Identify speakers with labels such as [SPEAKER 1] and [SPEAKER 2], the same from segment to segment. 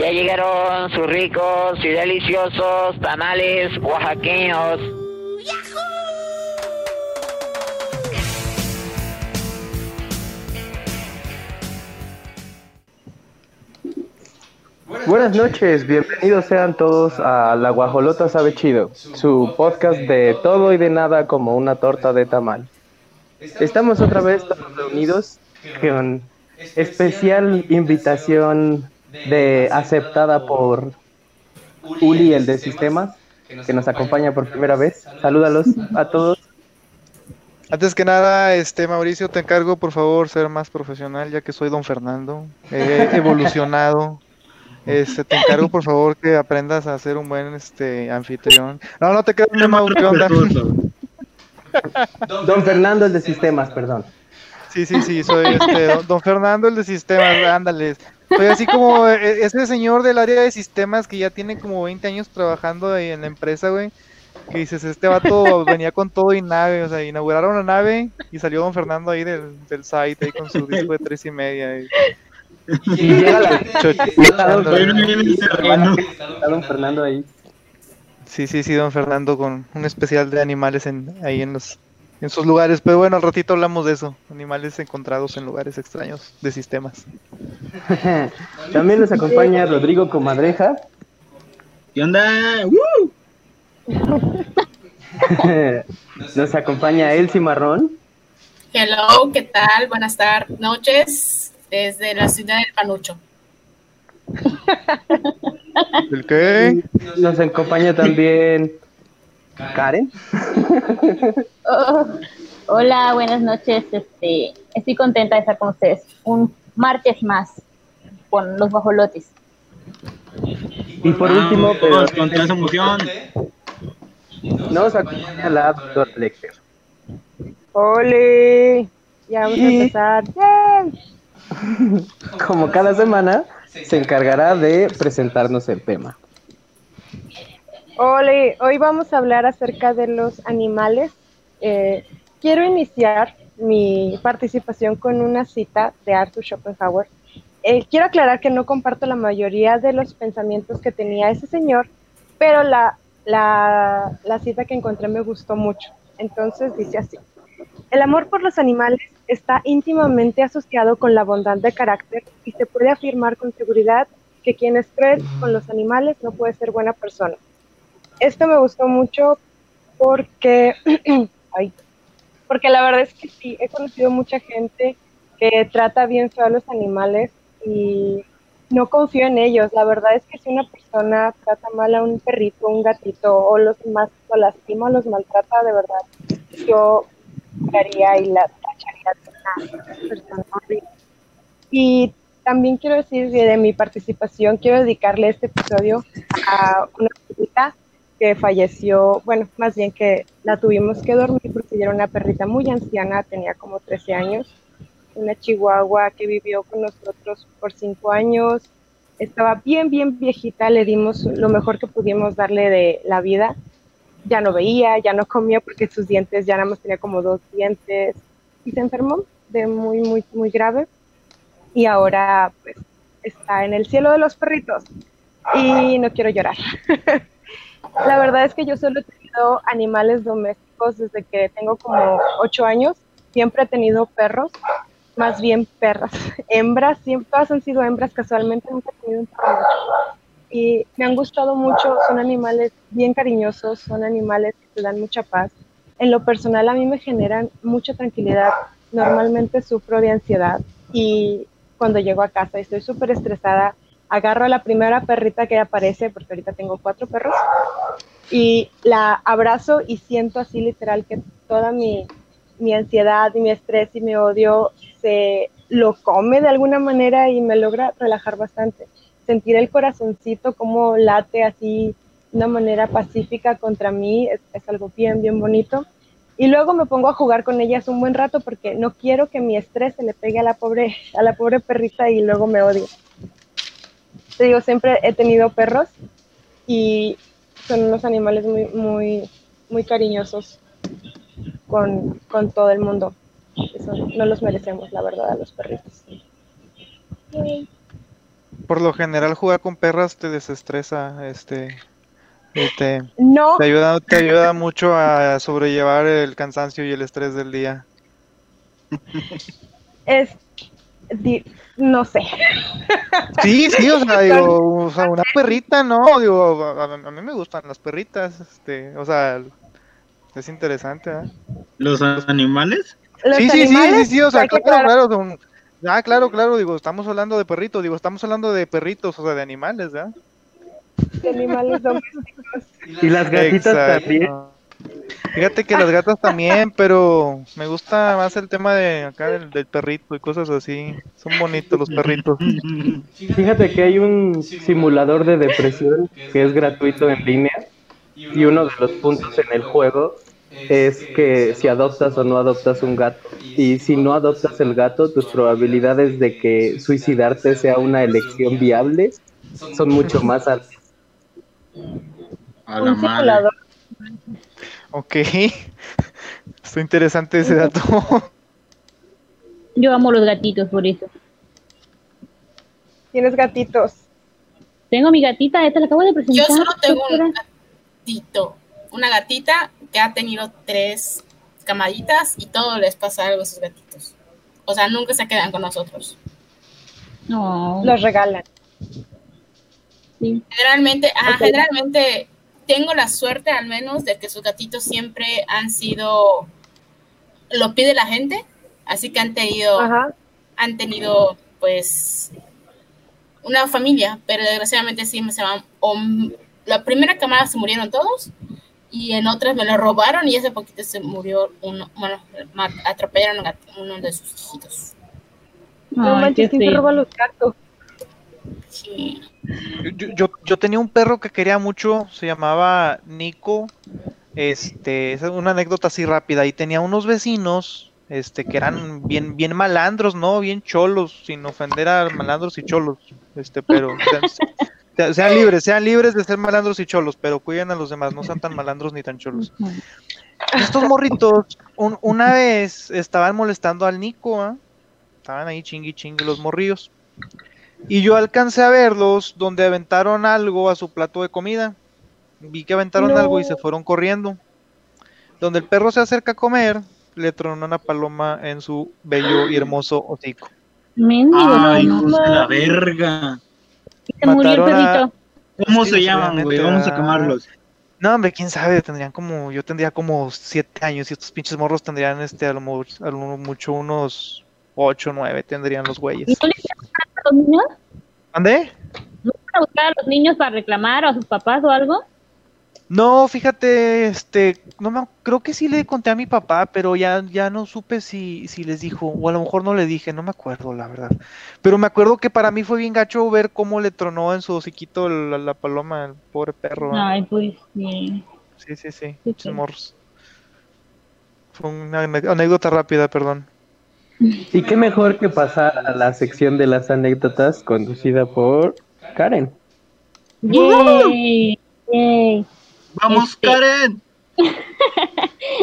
[SPEAKER 1] Ya llegaron sus ricos y deliciosos tamales oaxaqueños.
[SPEAKER 2] Buenas noches, bienvenidos sean todos a La Guajolota Sabe Chido, su podcast de todo y de nada como una torta de tamal. Estamos otra vez reunidos con especial invitación de aceptada por Uli, el de sistemas, que nos acompaña por primera vez. Salúdalos a todos.
[SPEAKER 3] Antes que nada, este Mauricio, te encargo por favor ser más profesional, ya que soy don Fernando. He evolucionado. Este, te encargo por favor que aprendas a ser un buen este anfitrión. No, no te quedas Mau, ¿qué onda?
[SPEAKER 2] Don Fernando, el de sistemas, perdón.
[SPEAKER 3] Sí, sí, sí, soy este, don, Fernando, el de sistemas, ándale. Soy así como eh, ese señor del área de sistemas que ya tiene como 20 años trabajando ahí en la empresa, güey. Que dices, este vato venía con todo y nave, o sea, inauguraron la nave y salió don Fernando ahí del, del site ahí con su disco de tres y media. Y,
[SPEAKER 2] Y llega la don Fernando ahí.
[SPEAKER 3] Sí, sí, sí, don Fernando con un especial de animales en, ahí en los en sus lugares, pero bueno, al ratito hablamos de eso, animales encontrados en lugares extraños de sistemas.
[SPEAKER 2] También nos acompaña Rodrigo Comadreja.
[SPEAKER 4] ¿Qué onda? ¡Woo!
[SPEAKER 2] Nos acompaña Elsie Marrón.
[SPEAKER 5] Hello, ¿qué tal? Buenas tardes, noches, desde la ciudad del Panucho.
[SPEAKER 3] ¿El qué?
[SPEAKER 2] Nos acompaña también Karen.
[SPEAKER 6] Oh, hola, buenas noches. Este, estoy contenta de estar con ustedes. Un martes más con los bajolotes.
[SPEAKER 2] Y por último, pero
[SPEAKER 4] con toda esa emoción.
[SPEAKER 2] nos acompaña la doctora Lecter.
[SPEAKER 7] ¡Ole! Ya vamos a empezar. ¡Yay!
[SPEAKER 2] Como cada semana, se encargará de presentarnos el tema.
[SPEAKER 7] Ole, hoy vamos a hablar acerca de los animales. Eh, quiero iniciar mi participación con una cita de Arthur Schopenhauer. Eh, quiero aclarar que no comparto la mayoría de los pensamientos que tenía ese señor, pero la, la, la cita que encontré me gustó mucho. Entonces dice así. El amor por los animales está íntimamente asociado con la bondad de carácter y se puede afirmar con seguridad que quien es cruel con los animales no puede ser buena persona. Esto me gustó mucho porque, ay, porque la verdad es que sí, he conocido mucha gente que trata bien feo a los animales y no confío en ellos. La verdad es que si una persona trata mal a un perrito, un gatito o los más o lastima o los maltrata, de verdad, yo haría y la tacharía de una persona horrible. Y también quiero decir de mi participación, quiero dedicarle este episodio a una perrita que falleció, bueno, más bien que la tuvimos que dormir porque era una perrita muy anciana, tenía como 13 años, una chihuahua que vivió con nosotros por 5 años, estaba bien, bien viejita, le dimos lo mejor que pudimos darle de la vida, ya no veía, ya no comía porque sus dientes ya nada más tenía como dos dientes y se enfermó de muy, muy, muy grave y ahora pues está en el cielo de los perritos y no quiero llorar. La verdad es que yo solo he tenido animales domésticos desde que tengo como ocho años. Siempre he tenido perros, más bien perras, hembras, siempre, todas han sido hembras casualmente, nunca he tenido un perro. Y me han gustado mucho, son animales bien cariñosos, son animales que te dan mucha paz. En lo personal a mí me generan mucha tranquilidad. Normalmente sufro de ansiedad y cuando llego a casa y estoy súper estresada, agarro a la primera perrita que aparece, porque ahorita tengo cuatro perros, y la abrazo y siento así literal que toda mi, mi ansiedad y mi estrés y mi odio se lo come de alguna manera y me logra relajar bastante. Sentir el corazoncito como late así de una manera pacífica contra mí es, algo bien, bien bonito. Y luego me pongo a jugar con ellas un buen rato porque no quiero que mi estrés se le pegue a la pobre, a la pobre perrita y luego me odie. Te digo, siempre he tenido perros y son unos animales muy, muy, muy cariñosos con, con todo el mundo. Eso no los merecemos, la verdad, a los perritos.
[SPEAKER 3] por lo general jugar con perras te desestresa, este, y te,
[SPEAKER 7] No,
[SPEAKER 3] te ayuda, te ayuda mucho a sobrellevar el cansancio y el estrés del día.
[SPEAKER 7] es. Di- no sé.
[SPEAKER 3] Sí, sí, o sea, digo, o sea, una perrita, ¿no? Digo, a, a- a mí me gustan las perritas, este, o sea, es interesante, ¿eh?
[SPEAKER 4] ¿Los animales?
[SPEAKER 7] Los
[SPEAKER 3] Sí, sí, sí, sí,
[SPEAKER 7] animales,
[SPEAKER 3] sí, o sea, claro, claro, son- ah, claro, claro, digo, estamos hablando de perritos, digo, estamos hablando de perritos, o sea, de animales, ¿verdad?
[SPEAKER 7] de animales domésticos.
[SPEAKER 2] Y las gatitas
[SPEAKER 3] Exacto.
[SPEAKER 2] también.
[SPEAKER 3] Fíjate que las gatas también, pero me gusta más el tema de acá del, del perrito y cosas así. Son bonitos los perritos.
[SPEAKER 2] Fíjate que hay un simulador de depresión que es gratuito en línea y uno de los puntos en el juego es que si adoptas o no adoptas un gato y si no adoptas el gato tus probabilidades de que suicidarte sea una elección viable son mucho más altas.
[SPEAKER 4] A la madre.
[SPEAKER 3] Ok. Está interesante ese dato.
[SPEAKER 6] Yo amo los gatitos por eso.
[SPEAKER 7] Tienes gatitos.
[SPEAKER 6] Tengo mi gatita, esta la acabo de presentar.
[SPEAKER 5] Yo solo tengo un gatito, una gatita que ha tenido tres camaditas y todo les pasa algo a sus gatitos. O sea, nunca se quedan con nosotros.
[SPEAKER 6] No,
[SPEAKER 7] Los regalan.
[SPEAKER 6] sí.
[SPEAKER 5] Generalmente, ajá,
[SPEAKER 6] Ok.
[SPEAKER 5] generalmente tengo la suerte al menos de que sus gatitos siempre han sido, lo pide la gente, así que han tenido,
[SPEAKER 7] Ajá.
[SPEAKER 5] han tenido pues una familia, pero desgraciadamente sí me se van, la primera camada se murieron todos y en otras me lo robaron y hace poquito se murió uno, bueno, atropellaron a uno de sus hijitos.
[SPEAKER 7] No manches,
[SPEAKER 6] qué
[SPEAKER 7] ¿quién se
[SPEAKER 6] feo.
[SPEAKER 7] roba los gatos?
[SPEAKER 3] Yo, tenía un perro que quería mucho, se llamaba Nico. Este, es una anécdota así rápida. Y tenía unos vecinos, este, que eran bien, bien malandros, ¿no? Bien cholos, sin ofender a malandros y cholos. Este, pero sean, se- sean libres, sean libres de ser malandros y cholos, pero cuiden a los demás, no sean tan malandros ni tan cholos. Estos morritos, un- una vez estaban molestando al Nico, ¿ah? Estaban ahí chingui chingui los morrillos. Y yo alcancé a verlos donde aventaron algo a su plato de comida. Vi que aventaron
[SPEAKER 7] No.
[SPEAKER 3] algo y se fueron corriendo. Donde el perro se acerca a comer, le tronó una paloma en su bello y hermoso hocico.
[SPEAKER 6] Mendigo,
[SPEAKER 4] Ay,
[SPEAKER 6] no.
[SPEAKER 4] hijos de la verga.
[SPEAKER 6] Se murió el
[SPEAKER 3] a-
[SPEAKER 6] perrito.
[SPEAKER 4] ¿Cómo
[SPEAKER 3] Sí,
[SPEAKER 4] se llaman, güey? Vamos a quemarlos.
[SPEAKER 3] No, hombre, quién sabe, tendrían como, yo tendría como siete años y estos pinches morros tendrían este a lo, mu- a lo mucho unos ocho, nueve tendrían los
[SPEAKER 6] ¿Y
[SPEAKER 3] güeyes.
[SPEAKER 6] no le a los niños?
[SPEAKER 3] ¿Ande?
[SPEAKER 6] ¿No a buscar a los niños para reclamar o a sus papás o algo?
[SPEAKER 3] No, fíjate, este, no me, creo que sí le conté a mi papá, pero ya, ya no supe si, si les dijo, o a lo mejor no le dije, no me acuerdo, la verdad. Pero me acuerdo que para mí fue bien gacho ver cómo le tronó en su hociquito la, la paloma, el pobre perro.
[SPEAKER 6] Ay, pues sí.
[SPEAKER 3] Sí, sí, sí,
[SPEAKER 6] Sí, sí.
[SPEAKER 3] Fue una anécdota rápida, perdón.
[SPEAKER 2] Y qué mejor que pasar a la sección de las anécdotas conducida por Karen.
[SPEAKER 6] Yay, yay.
[SPEAKER 4] ¡Vamos,
[SPEAKER 6] Este-
[SPEAKER 4] Karen!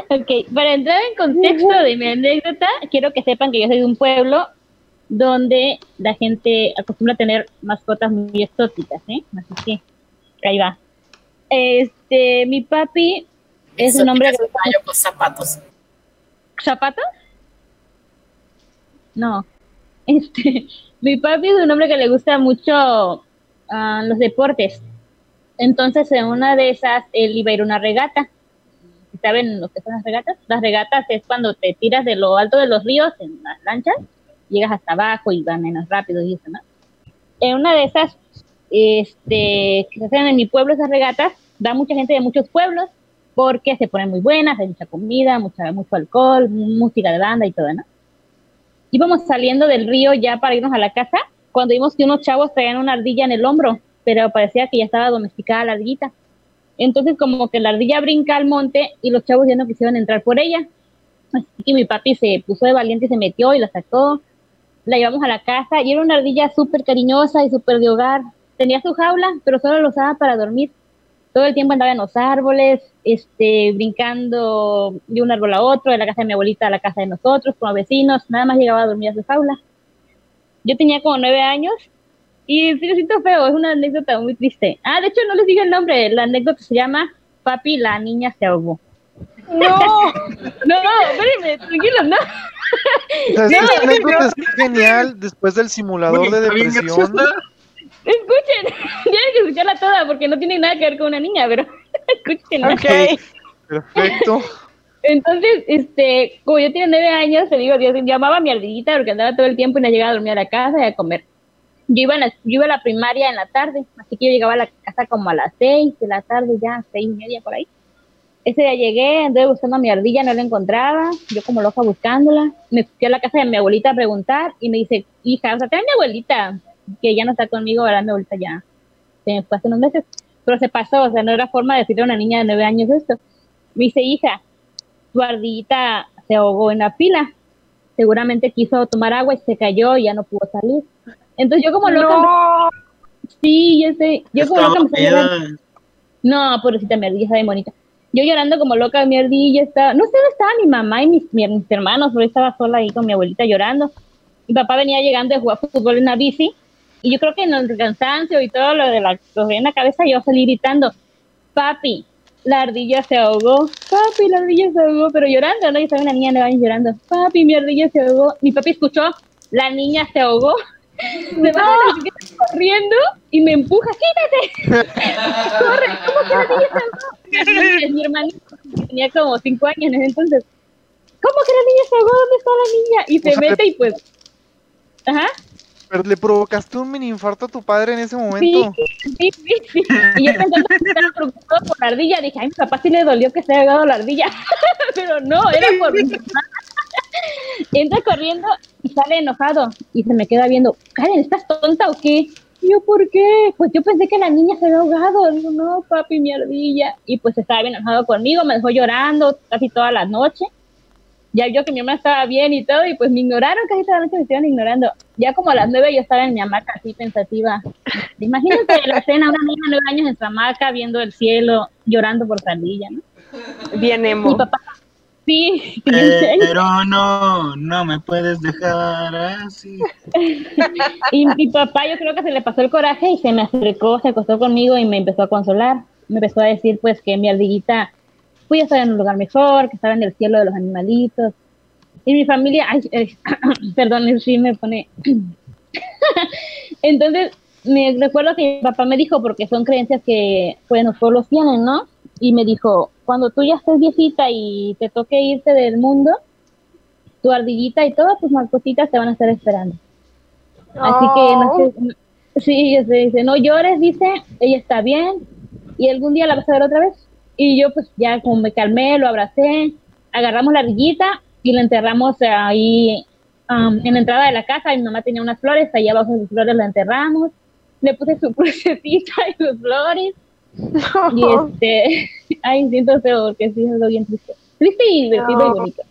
[SPEAKER 6] Ok, para entrar en contexto de mi anécdota, quiero que sepan que yo soy de un pueblo donde la gente acostumbra a tener mascotas muy exóticas, ¿eh? Así que, ahí va. Este, mi papi es un hombre
[SPEAKER 5] caballo con zapatos.
[SPEAKER 6] ¿Zapatos? No. Este, mi papi es un hombre que le gusta mucho ah, los deportes. Entonces, en una de esas, él iba a ir a una regata. ¿Saben lo que son las regatas? Las regatas es cuando te tiras de lo alto de los ríos en las lanchas, llegas hasta abajo y van menos rápido y eso, ¿no? En una de esas, este, que se hacen en mi pueblo esas regatas, va mucha gente de muchos pueblos porque se ponen muy buenas, hay mucha comida, mucha, mucho alcohol, música de banda y todo, ¿no? Íbamos saliendo del río ya para irnos a la casa, cuando vimos que unos chavos traían una ardilla en el hombro, pero parecía que ya estaba domesticada la ardillita. Entonces como que la ardilla brinca al monte y los chavos ya no quisieron entrar por ella. Así que mi papi se puso de valiente y se metió y la sacó. La llevamos a la casa y era una ardilla súper cariñosa y súper de hogar. Tenía su jaula, pero solo lo usaba para dormir todo el tiempo andaba en los árboles, este, brincando de un árbol a otro, de la casa de mi abuelita a la casa de nosotros, como vecinos, nada más llegaba a dormir a su jaula. Yo tenía como nueve años Y sí, lo siento feo, es una anécdota muy triste. Ah, de hecho, no les dije el nombre. La anécdota se llama Papi, la niña se ahogó.
[SPEAKER 7] No,
[SPEAKER 6] No, espérenme, tranquilo, no.
[SPEAKER 3] O sea, esta
[SPEAKER 6] No,
[SPEAKER 3] anécdota está genial después del simulador de depresión.
[SPEAKER 6] Escuchen, tienen que escucharla toda porque no tiene nada que ver con una niña, pero escúchenla.
[SPEAKER 7] ok.
[SPEAKER 3] Perfecto.
[SPEAKER 6] Entonces, este, como yo tenía nueve años, te digo, yo llamaba a mi ardillita porque andaba todo el tiempo y no llegaba a dormir a la casa y a comer. Yo iba, a la, yo iba a la primaria en la tarde, así que yo llegaba a la casa como a las seis de la tarde, ya seis y media por ahí. Ese día llegué, anduve buscando a mi ardilla, no la encontraba, yo como loca buscándola. Me fui a la casa de mi abuelita a preguntar y me dice, hija, o sea, tenés mi abuelita, que ya no está conmigo, ahora mi abuelita ya se me fue hace unos meses, pero se pasó, o sea, no era forma de decirle a una niña de nueve años esto. Me dice, hija, tu ardillita se ahogó en la pila. Seguramente quiso tomar agua y se cayó y ya no pudo salir. Entonces yo como loca,
[SPEAKER 7] No,
[SPEAKER 6] sí, yo sé, yo como loca
[SPEAKER 4] peda.
[SPEAKER 6] No, pobrecita mi ardilla, está bien bonita. Yo llorando como loca, mi ardilla estaba, no sé dónde estaba mi mamá y mis, mi- mis hermanos, pero yo estaba sola ahí con mi abuelita llorando. Mi papá venía llegando de jugar fútbol en una bici y yo creo que en el cansancio y todo lo de la, en la cabeza yo salí gritando, papi, la ardilla se ahogó, papi, la ardilla se ahogó, pero llorando, ¿no? Yo estaba una niña de llorando, papi, mi ardilla se ahogó. Mi papi escuchó, la niña se ahogó, se va corriendo y me empuja, quítate, corre, ¿cómo que la niña se ahogó? Es mi hermanito, tenía como cinco años en ese entonces. ¿Cómo que la niña se ahogó? ¿Dónde está la niña? Y se mete y pues, ajá.
[SPEAKER 3] Pero le provocaste un mini infarto a tu padre en ese momento.
[SPEAKER 6] Sí, sí, sí. Y yo pensando que estaba preocupado por la ardilla, dije, ay, mi papá sí le dolió que se haya ahogado la ardilla. Pero no, era por mi mamá. Entra corriendo y sale enojado y se me queda viendo, Karen, ¿estás tonta o qué? Y yo, ¿por qué? Pues yo pensé que la niña se había ahogado. Digo, no, papi, mi ardilla. Y pues estaba bien enojado conmigo, me dejó llorando casi toda la noche. Ya vio que mi mamá estaba bien y todo, y pues me ignoraron casi toda la noche, me estuvieron ignorando. Ya como a las nueve yo estaba en mi hamaca así pensativa. Imagínate la escena, una niña de nueve años en su hamaca viendo el cielo, llorando por su ardilla, ¿no?
[SPEAKER 7] bien
[SPEAKER 6] Mi
[SPEAKER 7] emo.
[SPEAKER 6] papá, sí, serio.
[SPEAKER 4] Pero no, no me puedes dejar así.
[SPEAKER 6] Y mi papá yo creo que se le pasó el coraje y se me acercó, se acostó conmigo y me empezó a consolar. Me empezó a decir pues que mi ardillita pues ya estaba en un lugar mejor, que estaba en el cielo de los animalitos. Y mi familia, ay, eh, perdón, eso sí me pone... Entonces, me recuerdo que mi papá me dijo, porque son creencias que pues los pueblos tienen, ¿no? Y me dijo, cuando tú ya estés viejita y te toque irte del mundo, tu ardillita y todas tus mascotitas te van a estar esperando. Así que no
[SPEAKER 7] Oh.
[SPEAKER 6] sé, sí, dice, no llores, dice, ella está bien y algún día la vas a ver otra vez. Y yo pues ya como me calmé, lo abracé, agarramos la ardillita y la enterramos ahí am, en la entrada de la casa. Mi mamá tenía unas flores, allá abajo de sus flores la enterramos. Le puse su crucecita y sus flores. Y este, ay, siento feo porque sí es algo bien triste. Triste y divertido y
[SPEAKER 7] No.
[SPEAKER 6] bonito.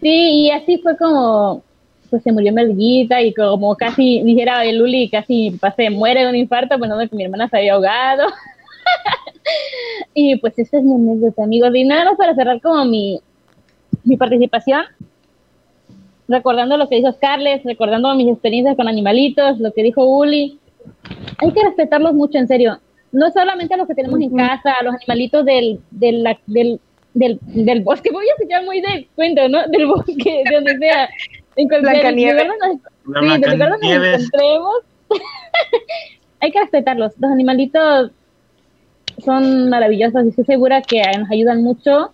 [SPEAKER 6] Sí, y así fue como, pues se murió mi ardillita y como casi, dijera el Luli, casi se muere de un infarto pensando que mi hermana se había ahogado. y pues esa es mi anécdota, amigos. Más para cerrar como mi, mi participación, recordando lo que dijo Scarlett, recordando mis experiencias con animalitos, lo que dijo Uli, hay que respetarlos mucho, en serio. No solamente a los que tenemos en casa, a los animalitos del, del, del, del, del bosque, voy a escuchar muy de cuento, ¿no? Del bosque, de donde sea. En cualquier lugar donde
[SPEAKER 4] La
[SPEAKER 6] Sí, de nos encontremos, hay que respetarlos. Los animalitos son maravillosos y estoy segura que nos ayudan mucho,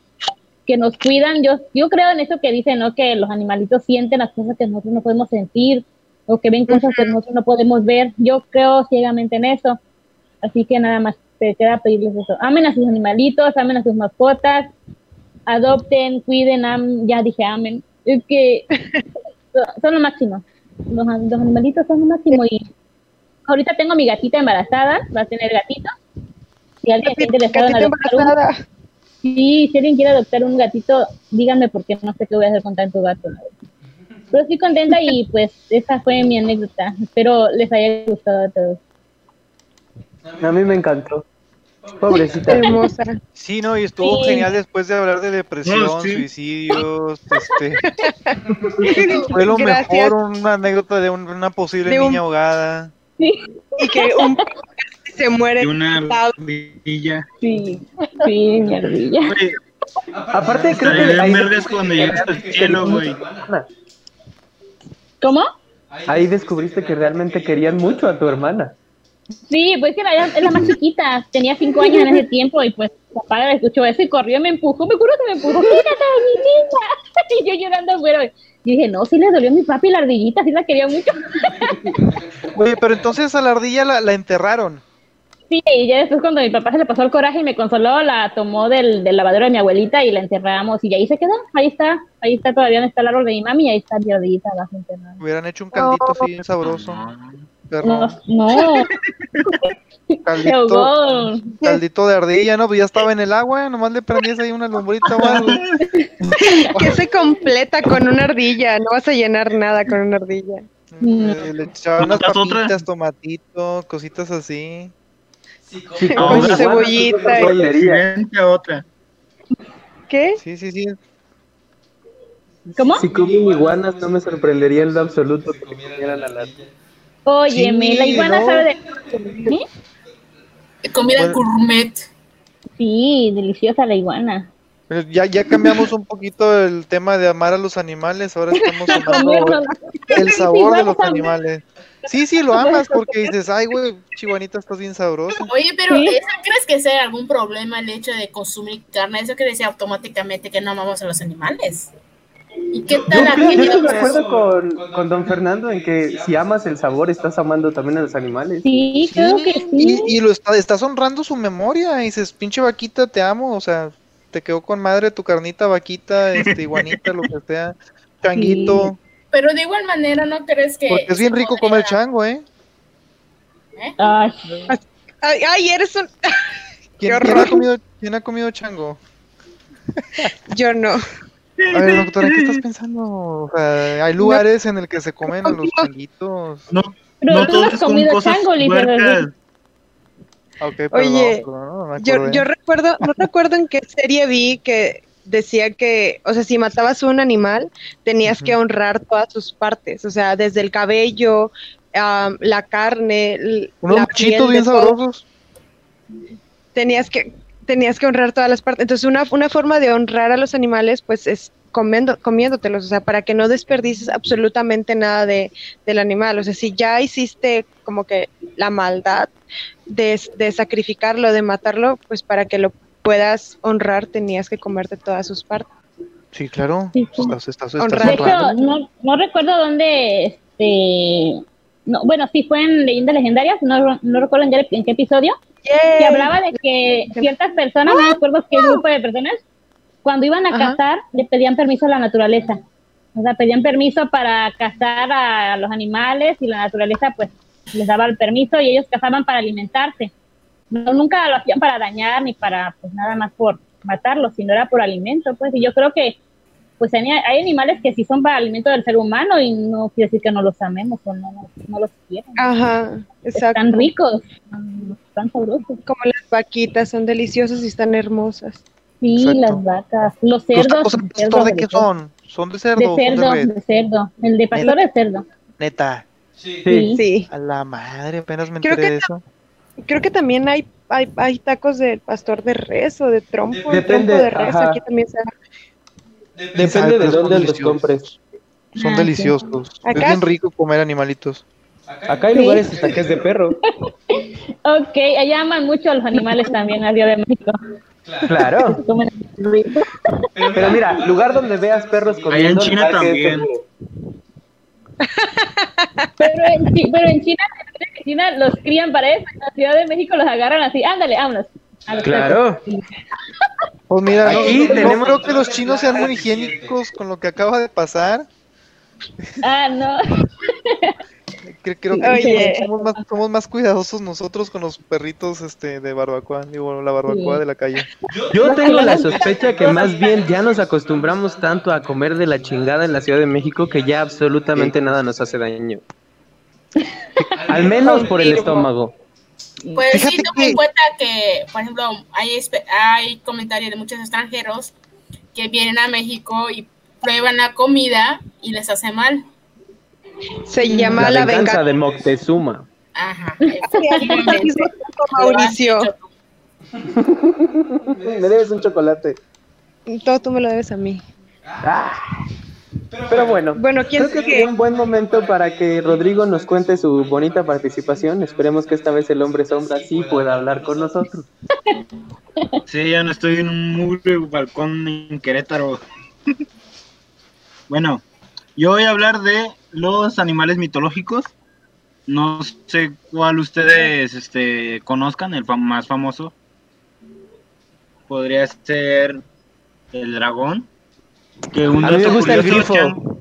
[SPEAKER 6] que nos cuidan. Yo, yo creo en eso que dicen, ¿no? Que los animalitos sienten las cosas que nosotros no podemos sentir o que ven cosas que nosotros no podemos ver. Yo creo ciegamente en eso. Así que nada más te queda pedirles eso. Amen a sus animalitos, amen a sus mascotas, adopten, cuiden, am- ya dije amen. Es que son- lo máximo. Los, los animalitos son lo máximo y ahorita tengo mi gatita embarazada, va a tener gatito. Si alguien está interesado en
[SPEAKER 7] Gatita
[SPEAKER 6] adoptar un, sí, si alguien quiere adoptar un gatito, díganme porque no sé qué voy a hacer con tanto gato. Pero estoy contenta y pues esa fue mi anécdota. Espero les haya gustado a todos.
[SPEAKER 2] A mí me encantó. Pobrecita.
[SPEAKER 7] Hermosa.
[SPEAKER 3] Sí, no, y estuvo
[SPEAKER 6] Sí.
[SPEAKER 3] genial después de hablar de depresión,
[SPEAKER 4] No, sí.
[SPEAKER 3] suicidios, este... Fue lo
[SPEAKER 7] Gracias.
[SPEAKER 3] mejor una anécdota de un- una posible
[SPEAKER 7] De un-
[SPEAKER 3] niña ahogada.
[SPEAKER 7] y que un se muere.
[SPEAKER 4] Y una ardilla.
[SPEAKER 6] Sí, sí, mi ardilla.
[SPEAKER 4] Güey,
[SPEAKER 2] Aparte, creo que ahí,
[SPEAKER 4] vergas cuando llegas al cielo, güey.
[SPEAKER 6] ¿Cómo?
[SPEAKER 2] ahí descubriste que realmente querían mucho a tu hermana.
[SPEAKER 6] Sí, pues que era, es la más chiquita, tenía cinco años en ese tiempo y pues papá le escuchó eso y corrió y me empujó, me juro que me empujó, quítate de mi niña. Y yo llorando afuera. Y dije, no, sí le dolió a mi papi la ardillita, sí la quería mucho.
[SPEAKER 3] Oye, pero entonces a la ardilla la, la enterraron.
[SPEAKER 6] Sí, y ya después cuando mi papá se le pasó el coraje y me consoló, la tomó del, del lavadero de mi abuelita y la enterramos y ahí se quedó, ahí está, ahí está todavía donde está el árbol de mi mami y ahí está mi ardillita abajo enterrada.
[SPEAKER 3] Hubieran hecho un caldito así bien sabroso. Pero
[SPEAKER 6] No,
[SPEAKER 3] no,
[SPEAKER 6] no,
[SPEAKER 3] caldito,
[SPEAKER 6] ahogó.
[SPEAKER 3] caldito de ardilla, ¿no? Pues ya estaba en el agua, nomás le prendías ahí una lumbrita o algo.
[SPEAKER 7] Que se completa con una ardilla. No vas a llenar nada con una ardilla.
[SPEAKER 3] Eh, Le echaban unas papitas, tomatito, cositas así.
[SPEAKER 7] Con
[SPEAKER 4] Ahora,
[SPEAKER 7] cebollita. y-
[SPEAKER 2] Tontería.
[SPEAKER 4] Diferente a otra.
[SPEAKER 7] ¿Qué?
[SPEAKER 3] Sí, sí, sí.
[SPEAKER 6] ¿Cómo?
[SPEAKER 2] Si comen iguanas, no me sorprendería en lo absoluto que comieran a la
[SPEAKER 6] Óyeme,
[SPEAKER 3] Sí,
[SPEAKER 6] la iguana
[SPEAKER 3] ¿no?
[SPEAKER 6] sabe de... ¿Eh?
[SPEAKER 5] Comida
[SPEAKER 3] Bueno.
[SPEAKER 5] gourmet.
[SPEAKER 6] Sí, deliciosa la iguana.
[SPEAKER 3] Eh, Ya, ya cambiamos un poquito el tema de amar a los animales, ahora estamos amando el sabor de los animales. Sí, sí, lo amas porque dices, ay, güey, chihuanita, estás bien sabrosa.
[SPEAKER 5] Oye, pero
[SPEAKER 6] Sí.
[SPEAKER 5] ¿eso crees que sea algún problema el hecho de consumir carne? ¿Eso quiere decir automáticamente que no amamos a los animales? ¿Y qué
[SPEAKER 2] Yo,
[SPEAKER 5] tal aquí?
[SPEAKER 2] creo- yo estoy de acuerdo con, con don Fernando en que si amas el sabor, estás amando también a los animales.
[SPEAKER 6] Sí, creo que sí.
[SPEAKER 3] Y, y lo está, estás honrando su memoria y dices, pinche vaquita, te amo, o sea, te quedó con madre tu carnita, vaquita, este, iguanita, lo que sea, changuito,
[SPEAKER 5] Pero de igual manera, ¿no crees que...
[SPEAKER 3] porque es bien rico
[SPEAKER 5] podría-
[SPEAKER 3] comer chango, ¿eh?
[SPEAKER 6] Ay,
[SPEAKER 7] Ay, ay, eres un.
[SPEAKER 3] ¿Quién,
[SPEAKER 7] Qué
[SPEAKER 3] quién
[SPEAKER 7] horror.
[SPEAKER 3] ha comido, quién ha comido chango?
[SPEAKER 7] Yo no.
[SPEAKER 3] A ver, doctora, ¿qué estás pensando? O sea, hay lugares en el que se comen los changuitos.
[SPEAKER 4] No,
[SPEAKER 6] pero
[SPEAKER 4] no
[SPEAKER 6] tú has comido chango.
[SPEAKER 3] Ok, perdón,
[SPEAKER 7] Oye,
[SPEAKER 3] no
[SPEAKER 7] Yo, yo recuerdo, no recuerdo en qué serie vi que decía que, o sea, si matabas un animal, tenías que honrar todas sus partes, o sea, desde el cabello, am, la carne,
[SPEAKER 3] Unos bien sabrosos.
[SPEAKER 7] tenías que tenías que honrar todas las partes. Entonces, una, una forma de honrar a los animales, pues, es comiendo, comiéndotelos, o sea, para que no desperdices absolutamente nada de, del animal. O sea, si ya hiciste como que la maldad de, de sacrificarlo, de matarlo, pues para que lo puedas honrar, tenías que comerte todas sus partes.
[SPEAKER 3] Sí, claro.
[SPEAKER 6] Sí, sí.
[SPEAKER 3] Estás, estás, estás
[SPEAKER 7] Honrar.
[SPEAKER 6] De hecho,
[SPEAKER 3] honrando.
[SPEAKER 6] no, no recuerdo dónde, este, no, bueno, sí fue en Leyendas Legendarias, no, no recuerdo en, en qué episodio, que hablaba de que ciertas personas, no me acuerdo qué grupo de personas, cuando iban a
[SPEAKER 7] Ajá.
[SPEAKER 6] cazar, le pedían permiso a la naturaleza. O sea, pedían permiso para cazar a los animales y la naturaleza, pues, les daba el permiso y ellos cazaban para alimentarse. No, nunca lo hacían para dañar ni para, pues, nada más por matarlos, sino era por alimento, pues. Y yo creo que, pues, hay, hay animales que sí son para alimento del ser humano y no quiere decir que no los amemos o no, no, no los quieran.
[SPEAKER 7] Ajá, exacto.
[SPEAKER 6] Están ricos, están- sabrosos.
[SPEAKER 7] Como las vaquitas, son deliciosas y están hermosas.
[SPEAKER 6] Sí,
[SPEAKER 3] Exacto.
[SPEAKER 6] las vacas, los
[SPEAKER 3] ¿Los
[SPEAKER 6] cerdos. los cerdos
[SPEAKER 3] de qué son? ¿Son de cerdo
[SPEAKER 6] De
[SPEAKER 3] de
[SPEAKER 6] cerdo, de cerdo. El de pastor es cerdo.
[SPEAKER 3] Neta,
[SPEAKER 2] Sí.
[SPEAKER 6] Sí.
[SPEAKER 7] Sí.
[SPEAKER 3] a la madre, apenas me
[SPEAKER 7] Creo
[SPEAKER 3] enteré
[SPEAKER 7] que
[SPEAKER 3] de eso.
[SPEAKER 7] Creo que también hay, hay, hay tacos del pastor de res o de trompo, de
[SPEAKER 2] Depende,
[SPEAKER 7] trompo de res.
[SPEAKER 2] ajá.
[SPEAKER 7] Aquí también se
[SPEAKER 2] Depende de dónde los compres.
[SPEAKER 3] Son
[SPEAKER 6] Ah,
[SPEAKER 3] deliciosos. Es bien rico comer animalitos.
[SPEAKER 2] Acá hay
[SPEAKER 6] Sí.
[SPEAKER 2] lugares hasta que es de perro.
[SPEAKER 6] Ok, allá aman mucho a los animales también, a Río de México.
[SPEAKER 2] Claro. Pero mira, lugar donde veas perros
[SPEAKER 4] Allá en
[SPEAKER 2] comiendo.
[SPEAKER 4] China
[SPEAKER 2] es
[SPEAKER 4] también.
[SPEAKER 2] seguro.
[SPEAKER 6] Pero en, Chi- pero en China, en China los crían para eso. En la Ciudad de México los agarran así. Ándale, vámonos.
[SPEAKER 2] Claro.
[SPEAKER 3] Pues mira, no-
[SPEAKER 2] Aquí
[SPEAKER 3] no,
[SPEAKER 2] tenemos-
[SPEAKER 3] creo que los chinos sean muy higiénicos con lo que acaba de pasar.
[SPEAKER 6] Ah, no.
[SPEAKER 3] Cre- Creo que
[SPEAKER 7] Oye.
[SPEAKER 3] somos más, somos más cuidadosos nosotros con los perritos este de barbacoa, digo, la barbacoa
[SPEAKER 6] Sí.
[SPEAKER 3] de la calle.
[SPEAKER 2] Yo tengo la sospecha que más bien ya nos acostumbramos tanto a comer de la chingada en la Ciudad de México que ya absolutamente nada nos hace daño. Al menos por el estómago.
[SPEAKER 5] Pues
[SPEAKER 3] Fíjate
[SPEAKER 5] sí,
[SPEAKER 3] que-
[SPEAKER 5] en cuenta que, por ejemplo, hay, hay comentarios de muchos extranjeros que vienen a México y prueban la comida y les hace mal.
[SPEAKER 7] Se llama
[SPEAKER 2] La
[SPEAKER 7] la
[SPEAKER 2] venganza
[SPEAKER 7] venganza.
[SPEAKER 2] de Moctezuma.
[SPEAKER 5] Ajá.
[SPEAKER 7] Mauricio.
[SPEAKER 2] Me debes un chocolate.
[SPEAKER 7] Todo tú me lo debes a mí.
[SPEAKER 2] Ah. Pero bueno,
[SPEAKER 7] Bueno, ¿quién
[SPEAKER 2] creo que es un buen momento para que Rodrigo nos cuente su bonita participación. Esperemos que esta vez el hombre sombra sí pueda hablar con nosotros.
[SPEAKER 4] Sí, ya no estoy en un mugre balcón en Querétaro. bueno, yo voy a hablar de los animales mitológicos. No sé cuál ustedes este, conozcan, el fam- más famoso. Podría ser el dragón. Que un
[SPEAKER 2] A mí me gusta el grifo.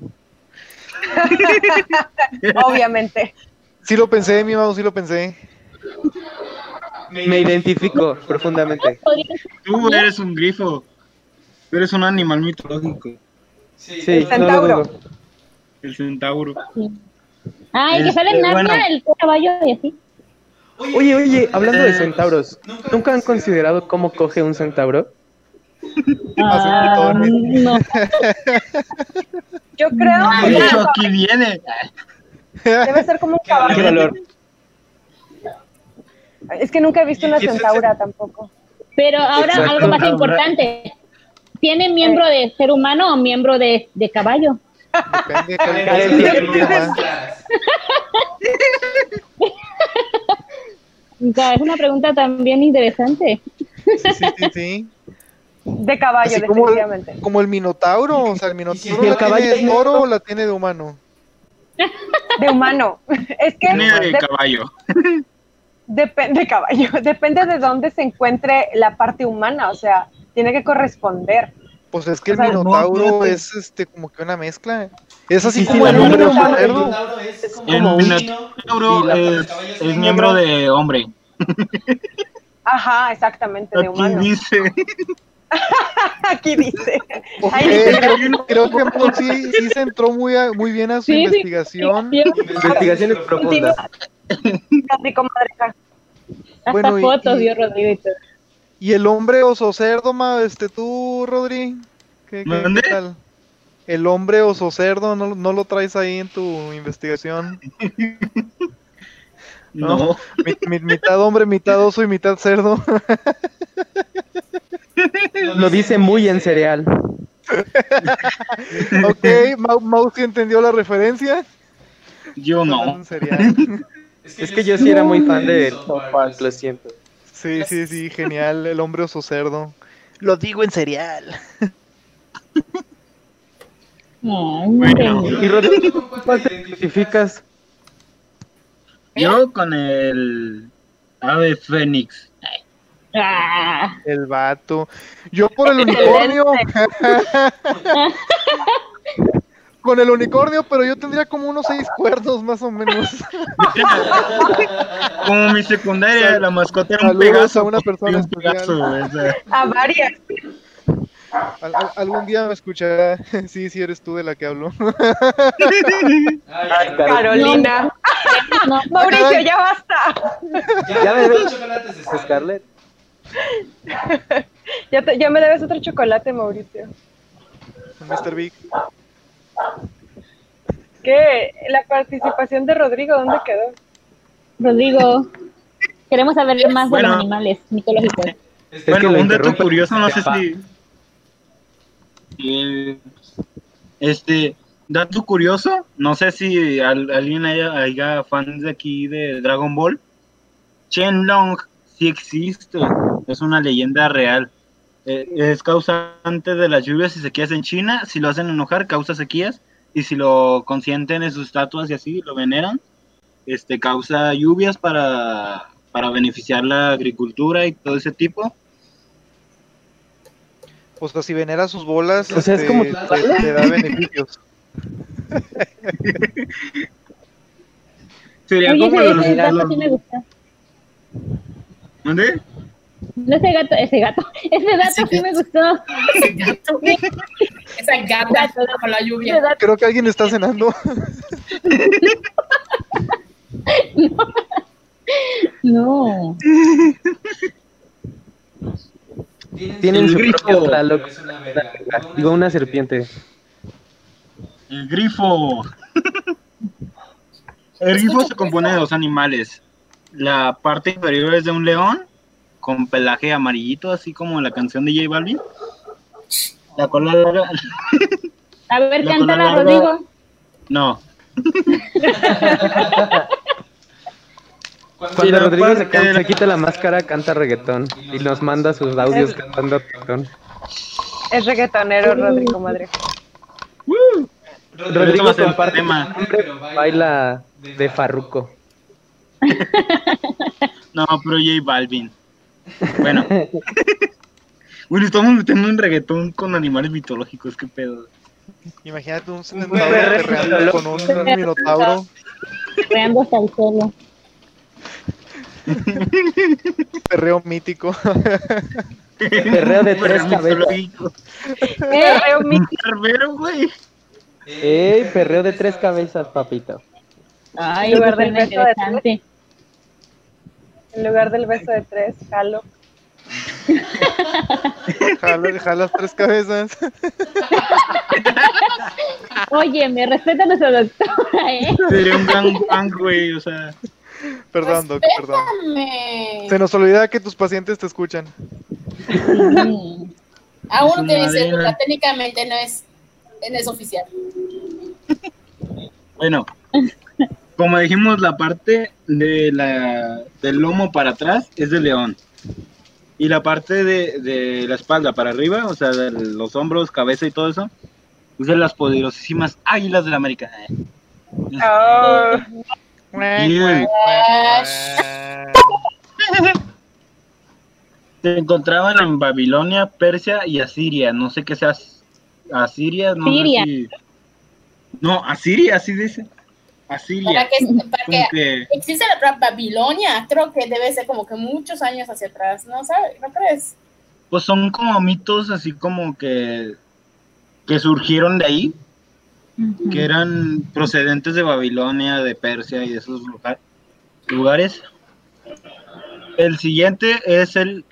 [SPEAKER 7] Obviamente.
[SPEAKER 3] Sí lo pensé, mi mamá, sí lo pensé.
[SPEAKER 2] Me identifico profundamente.
[SPEAKER 4] Tú eres un grifo. Tú eres un animal mitológico.
[SPEAKER 2] Sí,
[SPEAKER 7] El centauro.
[SPEAKER 4] El centauro.
[SPEAKER 6] Ah, y que
[SPEAKER 4] Este,
[SPEAKER 6] sale en Narnia,
[SPEAKER 4] bueno.
[SPEAKER 6] el caballo y así.
[SPEAKER 2] Oye, oye, hablando de
[SPEAKER 4] Eh,
[SPEAKER 2] centauros, ¿nunca han considerado cómo coge un centauro?
[SPEAKER 6] Ah, no.
[SPEAKER 7] Yo creo que
[SPEAKER 4] eso aquí viene.
[SPEAKER 7] debe ser como un
[SPEAKER 2] ¿Qué
[SPEAKER 7] caballo.
[SPEAKER 2] valor?
[SPEAKER 7] Es que nunca he visto una centaura tampoco.
[SPEAKER 6] Pero ahora
[SPEAKER 2] Exacto.
[SPEAKER 6] algo más importante. ¿Tiene miembro de ser humano o miembro de, de caballo?
[SPEAKER 3] Depende
[SPEAKER 6] es una pregunta también interesante.
[SPEAKER 3] Sí, sí, sí.
[SPEAKER 7] De caballo,
[SPEAKER 3] Así como el,
[SPEAKER 7] definitivamente.
[SPEAKER 3] como el minotauro, o sea, el minotauro
[SPEAKER 2] si el
[SPEAKER 3] la
[SPEAKER 2] caballo
[SPEAKER 3] tiene de
[SPEAKER 2] es
[SPEAKER 3] toro
[SPEAKER 2] negro?
[SPEAKER 3] o la tiene de humano.
[SPEAKER 7] De humano. Es que
[SPEAKER 4] Tiene de
[SPEAKER 7] de-
[SPEAKER 4] caballo.
[SPEAKER 7] depende de caballo. Depende de dónde se encuentre la parte humana. O sea, tiene que corresponder.
[SPEAKER 3] Pues es que el
[SPEAKER 7] O sea,
[SPEAKER 3] minotauro
[SPEAKER 4] no, fíjate.
[SPEAKER 3] es este como que una mezcla. Es así
[SPEAKER 2] Sí, sí,
[SPEAKER 3] como
[SPEAKER 2] la
[SPEAKER 3] el hombre o
[SPEAKER 2] el
[SPEAKER 3] cerdo.
[SPEAKER 2] minotauro es
[SPEAKER 4] El minotauro es, es miembro de hombre.
[SPEAKER 7] Ajá, exactamente, de
[SPEAKER 4] Aquí
[SPEAKER 7] humano.
[SPEAKER 4] dice.
[SPEAKER 7] Aquí dice.
[SPEAKER 3] Ok,
[SPEAKER 7] Ahí dice,
[SPEAKER 3] creo, creo que Paul sí, sí se entró muy, a- muy bien a su
[SPEAKER 6] Sí, sí.
[SPEAKER 3] investigación.
[SPEAKER 6] Yo-
[SPEAKER 2] Investigaciones profundas.
[SPEAKER 7] Casi comadreja.
[SPEAKER 6] Hasta
[SPEAKER 3] Bueno, y-
[SPEAKER 6] fotos
[SPEAKER 3] y-
[SPEAKER 6] dio Rodrigo y
[SPEAKER 3] el hombre oso cerdo, ma, este tú, Rodri. ¿Qué, qué-
[SPEAKER 4] ¿Mande?
[SPEAKER 3] qué tal? El hombre oso cerdo, ¿no, no lo traes ahí en tu investigación?
[SPEAKER 4] No.
[SPEAKER 3] Mi- mi- mitad hombre, mitad oso y mitad cerdo.
[SPEAKER 2] Lo dice muy en cereal.
[SPEAKER 3] ok, Mau, Mau sí entendió la referencia.
[SPEAKER 4] Yo no.
[SPEAKER 3] En serial.
[SPEAKER 2] Es que yo sí era muy fan de South Park, lo siento.
[SPEAKER 3] Sí, sí, sí, genial. El hombre oso cerdo. Lo digo en serial.
[SPEAKER 6] Ay,
[SPEAKER 4] Bueno.
[SPEAKER 6] no
[SPEAKER 2] Y Rodrigo, ¿cuál te identificas?
[SPEAKER 4] Yo con el ave fénix.
[SPEAKER 6] Ah,
[SPEAKER 3] El vato. Yo por el unicornio. Con el unicornio, pero yo tendría como unos seis cuernos más o menos.
[SPEAKER 4] Como mi secundaria, la mascota era un pegaso.
[SPEAKER 3] a una persona
[SPEAKER 4] un pegaso,
[SPEAKER 7] A varias.
[SPEAKER 3] Al- al- algún día me escuchará. Sí, sí, eres tú de la que hablo.
[SPEAKER 2] Ay.
[SPEAKER 7] Carolina.
[SPEAKER 6] no.
[SPEAKER 7] Mauricio, ya basta.
[SPEAKER 2] Ya me debes chocolates, Scarlett.
[SPEAKER 7] Ya, te- ya me debes otro chocolate, Mauricio.
[SPEAKER 3] Mr. Big.
[SPEAKER 7] ¿Qué? La participación de Rodrigo, ¿dónde quedó?
[SPEAKER 6] Rodrigo, queremos saber más
[SPEAKER 4] Bueno.
[SPEAKER 6] de los animales mitológicos.
[SPEAKER 2] Es que
[SPEAKER 4] bueno, un dato curioso, no sé si. Eh, Este, dato curioso, no sé si al- alguien haya, haya fans de aquí de Dragon Ball. Shenlong sí existe, es una leyenda real. Eh, es causante de las lluvias y sequías en China. Si lo hacen enojar, causa sequías. Y si lo consienten en sus estatuas y así, lo veneran, este causa lluvias para, para beneficiar la agricultura y todo ese tipo.
[SPEAKER 3] O sea, si venera sus bolas,
[SPEAKER 2] O sea, es
[SPEAKER 3] este,
[SPEAKER 2] como-
[SPEAKER 3] te, te da beneficios.
[SPEAKER 4] Sería
[SPEAKER 6] Oye,
[SPEAKER 4] como
[SPEAKER 6] ese,
[SPEAKER 4] los,
[SPEAKER 6] ese gato
[SPEAKER 4] los-
[SPEAKER 6] sí me gusta.
[SPEAKER 4] ¿Dónde?
[SPEAKER 6] No ese gato, ese gato, ese gato sí me gustó.
[SPEAKER 5] Ese gato. Esa gata con la lluvia.
[SPEAKER 3] Creo que alguien está cenando.
[SPEAKER 6] No.
[SPEAKER 2] Tienen
[SPEAKER 4] El
[SPEAKER 2] su
[SPEAKER 4] grifo.
[SPEAKER 2] propio Tlaloc. Digo, una serpiente.
[SPEAKER 4] El grifo. El grifo se compone de dos animales. La parte inferior es de un león con pelaje amarillito, así como la canción de J Balvin. La cola larga.
[SPEAKER 6] A ver,
[SPEAKER 4] La
[SPEAKER 6] cántala,
[SPEAKER 4] larga.
[SPEAKER 6] Rodrigo.
[SPEAKER 4] No.
[SPEAKER 2] Cuando
[SPEAKER 4] Sí, la
[SPEAKER 2] Rodrigo se,
[SPEAKER 4] parte
[SPEAKER 2] se quita la máscara, canta reggaetón y nos manda sus audios
[SPEAKER 7] Es-
[SPEAKER 2] cantando reggaetón.
[SPEAKER 7] Es reggaetonero, Rodrigo Madre.
[SPEAKER 2] Rodrigo
[SPEAKER 4] va a ser el
[SPEAKER 2] comparte
[SPEAKER 4] tema.
[SPEAKER 2] baila de Farruco.
[SPEAKER 4] No, pero J Balvin. Bueno. bueno, estamos metiendo un reggaetón con animales mitológicos, qué pedo.
[SPEAKER 3] Imagínate un
[SPEAKER 2] perreo
[SPEAKER 3] centauro perreando con un minotauro.
[SPEAKER 6] Reando hasta el suelo.
[SPEAKER 3] Perreo mítico.
[SPEAKER 2] Perreo de tres cabezas.
[SPEAKER 7] Perreo
[SPEAKER 4] pervero, güey.
[SPEAKER 2] ¡Ey! Perreo de tres cabezas, papito.
[SPEAKER 6] Ay,
[SPEAKER 7] de
[SPEAKER 6] interesante.
[SPEAKER 7] En lugar del beso de tres, jalo.
[SPEAKER 3] Jala, jalas tres cabezas.
[SPEAKER 6] Oye, me respeta nuestra doctora, ¿eh?
[SPEAKER 4] Sería un gran fan, güey, o sea.
[SPEAKER 3] Perdón, Doc, perdón. Se nos olvida que tus pacientes te escuchan.
[SPEAKER 5] Aún cédula, técnicamente no es, no es oficial.
[SPEAKER 4] Bueno, como dijimos, la parte de la, del lomo para atrás es de león. Y la parte de, de la espalda para arriba, o sea, de los hombros, cabeza y todo eso, es de las poderosísimas águilas de la América.
[SPEAKER 7] Oh,
[SPEAKER 4] Bien. Se encontraban en Babilonia, Persia y Asiria. No sé qué sea As- Asiria. No sé
[SPEAKER 6] Siria.
[SPEAKER 4] si- No, Asiria, así dice. Asiria.
[SPEAKER 5] Para que, para
[SPEAKER 4] Como
[SPEAKER 5] que
[SPEAKER 4] que-
[SPEAKER 5] existe la palabra Babilonia, creo que debe ser como que muchos años hacia atrás, ¿no sabes? ¿No crees?
[SPEAKER 4] Pues son como mitos así como que, que surgieron de ahí, que eran procedentes de Babilonia, de Persia y de esos lugar- lugares. El siguiente es el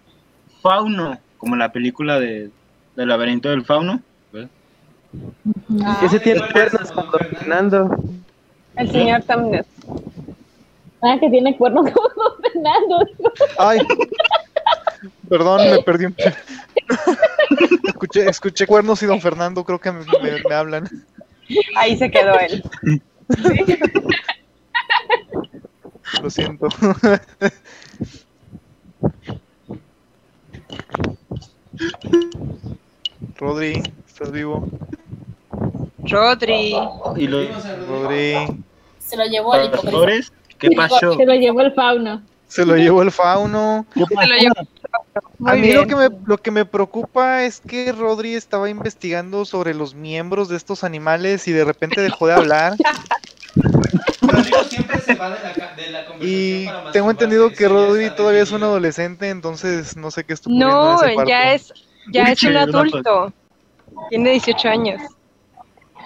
[SPEAKER 4] fauno, como la película de, del laberinto del fauno. ¿ves?
[SPEAKER 2] Ese tiene cuernos cuando Fernando.
[SPEAKER 7] El señor Tamnet.
[SPEAKER 6] Ah, que tiene cuernos como Fernando.
[SPEAKER 3] Ay. Perdón, me perdí un escuché, escuché cuernos y don Fernando, creo que me, me- me hablan.
[SPEAKER 7] Ahí se quedó él.
[SPEAKER 3] Lo siento. Rodri, ¿estás vivo?
[SPEAKER 7] Rodri.
[SPEAKER 4] Y los
[SPEAKER 3] Rodri.
[SPEAKER 5] Se lo llevó al hipocresía.
[SPEAKER 4] pastores, ¿qué pasó?
[SPEAKER 6] Se lo llevó el fauno.
[SPEAKER 3] Se lo llevó el fauno.
[SPEAKER 4] ¿Qué pasó?
[SPEAKER 3] A mí lo que, me, lo que me preocupa es que Rodri estaba investigando sobre los miembros de estos animales y de repente dejó de hablar.
[SPEAKER 8] Rodrigo siempre se va de la, ca- de la conversación
[SPEAKER 3] Y
[SPEAKER 8] para
[SPEAKER 3] tengo entendido que Rodri todavía es un adolescente, entonces no sé qué está
[SPEAKER 7] No,
[SPEAKER 3] en ese
[SPEAKER 7] ya es, ya
[SPEAKER 4] Uy,
[SPEAKER 7] es un adulto. Tiene 18 años.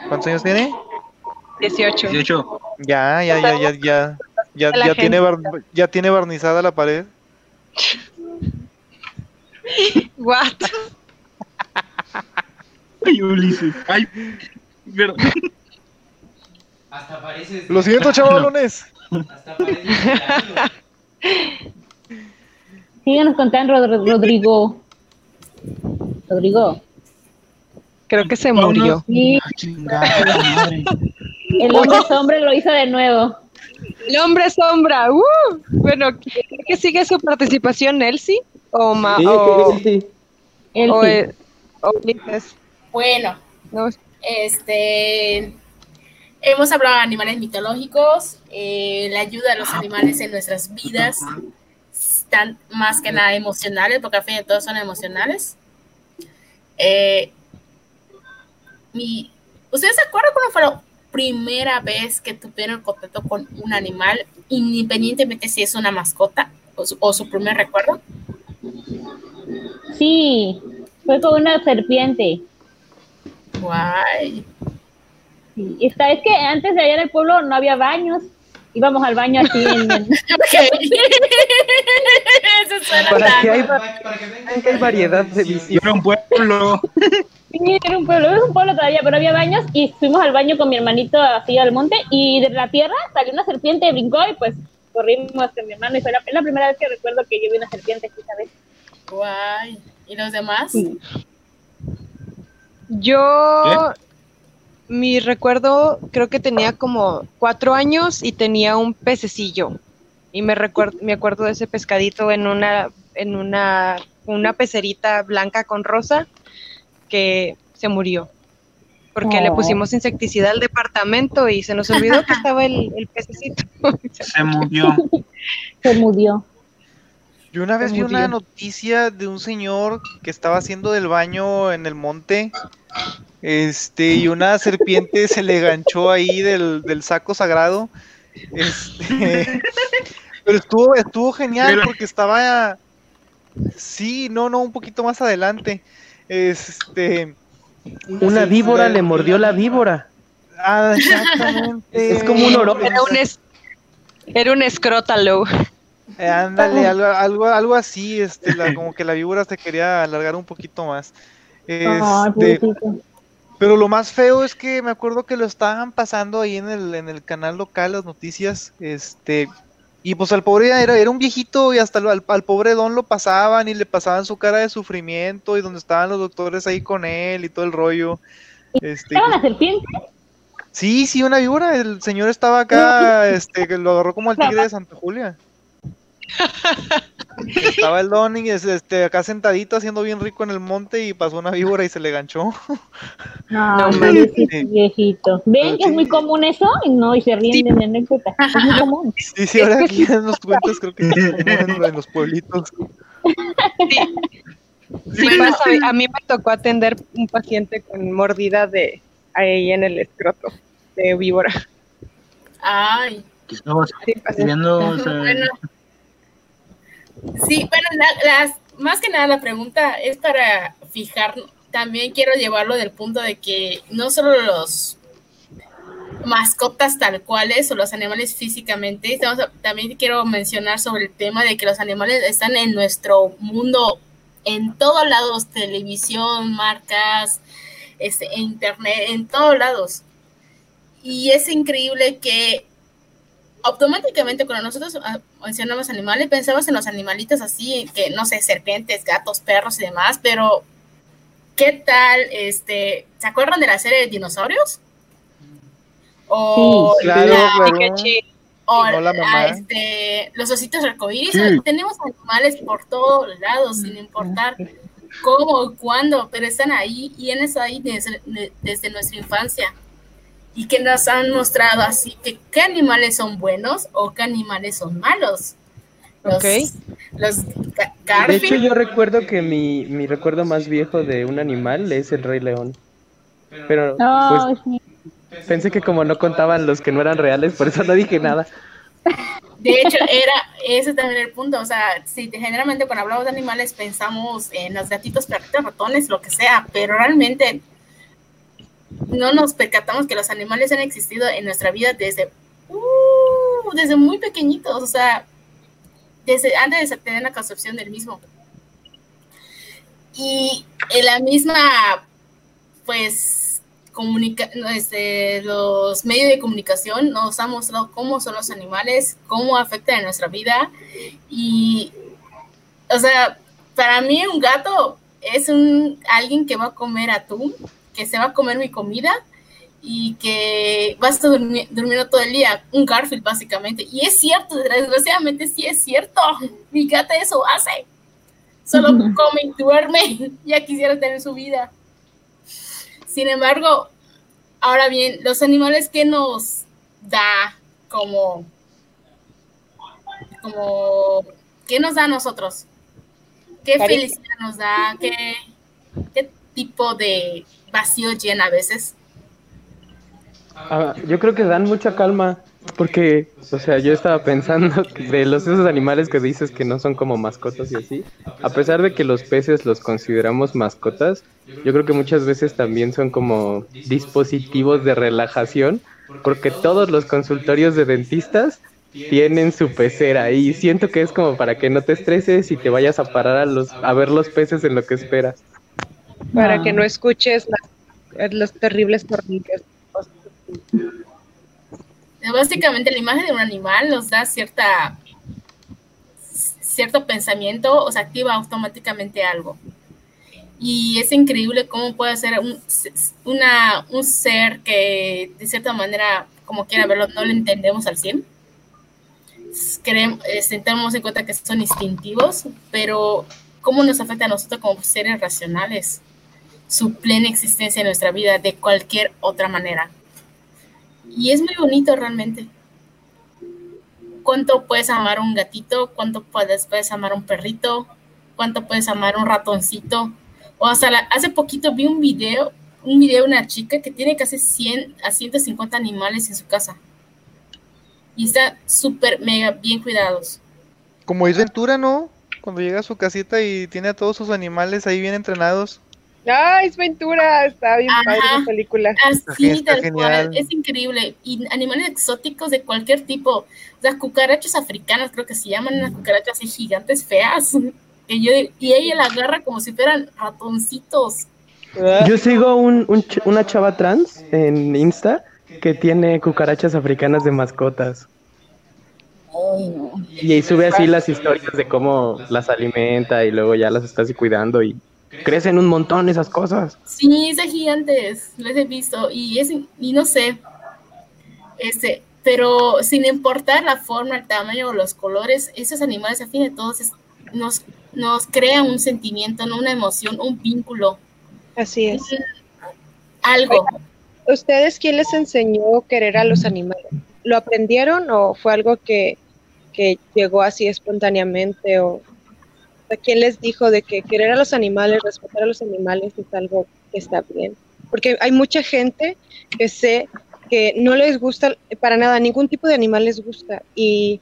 [SPEAKER 3] ¿Cuántos años tiene?
[SPEAKER 7] 18.
[SPEAKER 4] 18.
[SPEAKER 3] Ya, ya, ya, ya, ya. Ya, ya, tiene bar- ya tiene barnizada la pared.
[SPEAKER 7] What?
[SPEAKER 4] Ay, Ulises. Ay, perdón.
[SPEAKER 8] Hasta parece.
[SPEAKER 3] Lo siento, chavalones.
[SPEAKER 8] Hasta parece. milagro.
[SPEAKER 6] Síguenos contando, Rod- Rodrigo. Rodrigo.
[SPEAKER 7] Creo que se murió.
[SPEAKER 6] Sí,
[SPEAKER 4] Ah, chingada madre.
[SPEAKER 6] El hombre hombre lo hizo de nuevo.
[SPEAKER 7] El hombre sombra. ¡uh! Bueno, ¿cree que sigue su participación Elsie? O, ma
[SPEAKER 2] Sí,
[SPEAKER 7] o,
[SPEAKER 2] sí,
[SPEAKER 7] o, Ulises?
[SPEAKER 5] Bueno,
[SPEAKER 7] No,
[SPEAKER 5] este hemos hablado de animales mitológicos, eh, la ayuda a los animales en nuestras vidas, están más que nada emocionales, porque al fin de todo son emocionales. Eh, mi- ¿Ustedes se acuerdan cuando fue la primera vez que tuvieron contacto con un animal, independientemente si es una mascota o su, o su primer recuerdo?
[SPEAKER 6] Sí, fue con una serpiente.
[SPEAKER 5] Guay.
[SPEAKER 6] Sí. Esta es que antes de allá en el pueblo no había baños. Íbamos al baño así en.
[SPEAKER 5] Eso suena
[SPEAKER 2] Para
[SPEAKER 5] tan-
[SPEAKER 2] que hay,
[SPEAKER 8] Para, que
[SPEAKER 2] hay variedad de visión.
[SPEAKER 4] era un pueblo.
[SPEAKER 6] Sí, era un pueblo, es un pueblo todavía, pero había baños y fuimos al baño con mi hermanito así al monte y de la tierra salió una serpiente, brincó y pues corrimos con mi hermano y fue la, es la primera vez que recuerdo que yo vi una serpiente aquí, ¿sabes?
[SPEAKER 5] Guay. ¿Y los demás?
[SPEAKER 6] Sí.
[SPEAKER 9] Yo, mi recuerdo, creo que tenía como cuatro años y tenía un pececillo. Y me recuerdo, me acuerdo de ese pescadito en una, en una, una pecerita blanca con rosa que se murió. Porque le
[SPEAKER 6] Oh.
[SPEAKER 9] pusimos insecticida al departamento y se nos olvidó que estaba el, el pececito.
[SPEAKER 4] Se murió.
[SPEAKER 6] Se murió.
[SPEAKER 3] Yo una vez vi una noticia de un señor que estaba haciendo del baño en el monte. Este, y una serpiente se le ganchó ahí del, del saco sagrado. Este, pero estuvo, estuvo genial porque estaba. Sí, no, no, un poquito más adelante. Este.
[SPEAKER 2] Una víbora le mordió la víbora.
[SPEAKER 3] Ah, exactamente.
[SPEAKER 2] Es como un oro.
[SPEAKER 9] Era un, es- era un escrótalo.
[SPEAKER 3] Eh, ándale, algo, algo, algo así, este, la- como que la víbora se quería alargar un poquito más. Este, pero lo más feo es que me acuerdo que lo estaban pasando ahí en el, en el canal local, las noticias, este, y pues al pobre era, era un viejito y hasta lo- al, al pobre don lo pasaban y le pasaban su cara de sufrimiento y donde estaban los doctores ahí con él y todo el rollo. Este,
[SPEAKER 6] ¿Era
[SPEAKER 3] pues,
[SPEAKER 6] una serpiente?
[SPEAKER 3] sí, sí, una víbora, el señor estaba acá, este, que lo agarró como el tigre de Santa Julia. Estaba el Don y es- este, acá sentadito haciendo bien rico en el monte y pasó una víbora y se le ganchó.
[SPEAKER 6] No,
[SPEAKER 9] No,
[SPEAKER 3] sí.
[SPEAKER 6] viejito. ¿Ven que es muy común eso? Y no, y se ríen de mi anécdota. Es muy común.
[SPEAKER 3] Sí, sí, ahora aquí en los cuentos creo que es común en, los pueblitos.
[SPEAKER 9] Sí pasa, a mí me tocó atender un paciente con mordida de ahí en el escroto de víbora.
[SPEAKER 5] Ay.
[SPEAKER 4] ¿Qué estabas
[SPEAKER 9] Sí pasa.
[SPEAKER 4] viendo?
[SPEAKER 5] Sí, bueno, la- las, más que nada la pregunta es para fijar, también quiero llevarlo del punto de que no solo los mascotas tal cuales o los animales físicamente, también quiero mencionar sobre el tema de que los animales están en nuestro mundo en todos lados, televisión, marcas, este, internet, en todos lados. Y es increíble que automáticamente cuando nosotros ah, mencionamos animales, pensamos en los animalitos así, que no sé, serpientes, gatos, perros y demás, pero ¿qué tal? Este, ¿se acuerdan de la serie de dinosaurios? O
[SPEAKER 3] Sí, claro,
[SPEAKER 5] la-
[SPEAKER 3] claro.
[SPEAKER 5] O
[SPEAKER 3] No, la mamá.
[SPEAKER 5] este, los ositos arcoíris.
[SPEAKER 4] Sí.
[SPEAKER 5] Tenemos animales por todos lados, sin importar cómo o cuándo, pero están ahí y han estado ahí desde, de- desde nuestra infancia. Y que nos han mostrado así que qué animales son buenos o qué animales son malos. Los,
[SPEAKER 9] Ok.
[SPEAKER 5] los
[SPEAKER 2] De hecho, yo recuerdo que mi, mi recuerdo más viejo de un animal es el Rey León. Pero
[SPEAKER 6] Ay,
[SPEAKER 2] pues,
[SPEAKER 6] sí.
[SPEAKER 2] pensé que como no contaban los que no eran reales, por eso no dije nada.
[SPEAKER 5] De hecho, era ese también el punto. O sea, si te- generalmente cuando hablamos de animales pensamos en los gatitos, perritos, ratones, lo que sea, pero realmente no nos percatamos que los animales han existido en nuestra vida desde, uh, desde muy pequeñitos, o sea, desde antes de tener la concepción del mismo. Y en la misma, pues, comunica este, los medios de comunicación nos han mostrado cómo son los animales, cómo afectan en nuestra vida. Y, o sea, para mí un gato es un alguien que va a comer atún, que se va a comer mi comida y que va a estar durmi- durmiendo todo el día, un Garfield básicamente. Y es cierto, desgraciadamente sí es cierto. Mi gata eso hace. Solo come y duerme. Ya quisiera tener su vida. Sin embargo, ahora bien, los animales que nos da como, como, ¿qué nos da a nosotros? ¿Qué felicidad nos da? ¿Qué, qué tipo de vacío llena a veces?
[SPEAKER 2] Ah, yo creo que dan mucha calma, porque, o sea, yo estaba pensando de los esos animales que dices que no son como mascotas y así, a pesar de que los peces los consideramos mascotas, yo creo que muchas veces también son como dispositivos de relajación, porque todos los consultorios de dentistas tienen su pecera y siento que es como para que no te estreses y te vayas a parar a los a ver los peces en lo que esperas.
[SPEAKER 9] Para
[SPEAKER 6] Ah.
[SPEAKER 9] que no escuches las, los terribles tornillos.
[SPEAKER 5] Básicamente la imagen de un animal nos da cierta cierto pensamiento, o se activa automáticamente algo. Y es increíble cómo puede ser un, una, un ser que de cierta manera, como quiera verlo, no lo entendemos al 100. Creemos, este, tenemos en cuenta que son instintivos, pero cómo nos afecta a nosotros como seres racionales su plena existencia en nuestra vida de cualquier otra manera. Y es muy bonito realmente. ¿Cuánto puedes amar un gatito? ¿Cuánto puedes, puedes amar un perrito? ¿Cuánto puedes amar un ratoncito? O hasta la, hace poquito vi un video, un video de una chica que tiene casi 100 a 150 animales en su casa. Y están súper, mega bien cuidados.
[SPEAKER 3] Como es Ventura, ¿no? Cuando llega a su casita y tiene a todos sus animales ahí bien entrenados.
[SPEAKER 9] ¡Ay, es Ventura! Está bien padre la película.
[SPEAKER 5] Así,
[SPEAKER 3] Está
[SPEAKER 5] tal cual. Es increíble. Y animales exóticos de cualquier tipo. Las cucarachas africanas, creo que se llaman unas cucarachas así gigantes, feas. Que yo, y ella la agarra como si fueran ratoncitos.
[SPEAKER 2] Yo sigo un, un una chava trans en Insta que tiene cucarachas africanas de mascotas. Y ahí sube así las historias de cómo las alimenta y luego ya las está así cuidando y crecen un montón esas cosas.
[SPEAKER 5] Sí, es de gigantes, les he visto. Y es, y no sé. Este, pero sin importar la forma, el tamaño o los colores, esos animales, a fin de todos, es- nos, nos crean un sentimiento, ¿no? una emoción, un vínculo.
[SPEAKER 9] Así es.
[SPEAKER 5] Algo.
[SPEAKER 9] ¿Ustedes quién les enseñó querer a los animales? ¿Lo aprendieron o fue algo que, que llegó así espontáneamente? O sea, ¿Quién les dijo de que querer a los animales, respetar a los animales es algo que está bien? Porque hay mucha gente que sé que no les gusta para nada, ningún tipo de animal les gusta y,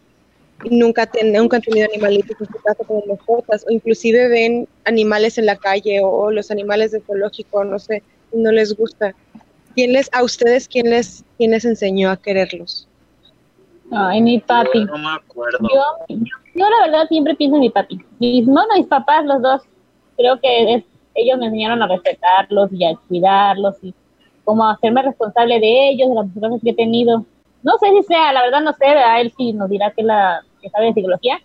[SPEAKER 9] nunca, ten- nunca han tenido animalitos en su casa como mascotas o inclusive ven animales en la calle o, los animales de zoológico, no sé, no les gusta. ¿Quién les, a ustedes, quién les, quién les enseñó a quererlos?
[SPEAKER 6] Ay, mi papi.
[SPEAKER 4] No me acuerdo.
[SPEAKER 6] Yo, yo, la verdad siempre pienso en mi papi. Mis, no, no, mis papás, los dos, creo que es- ellos me enseñaron a respetarlos y a cuidarlos y como a hacerme responsable de ellos, de las cosas que he tenido. No sé si sea, la verdad no sé, a él sí nos dirá que, la, que sabe de psicología.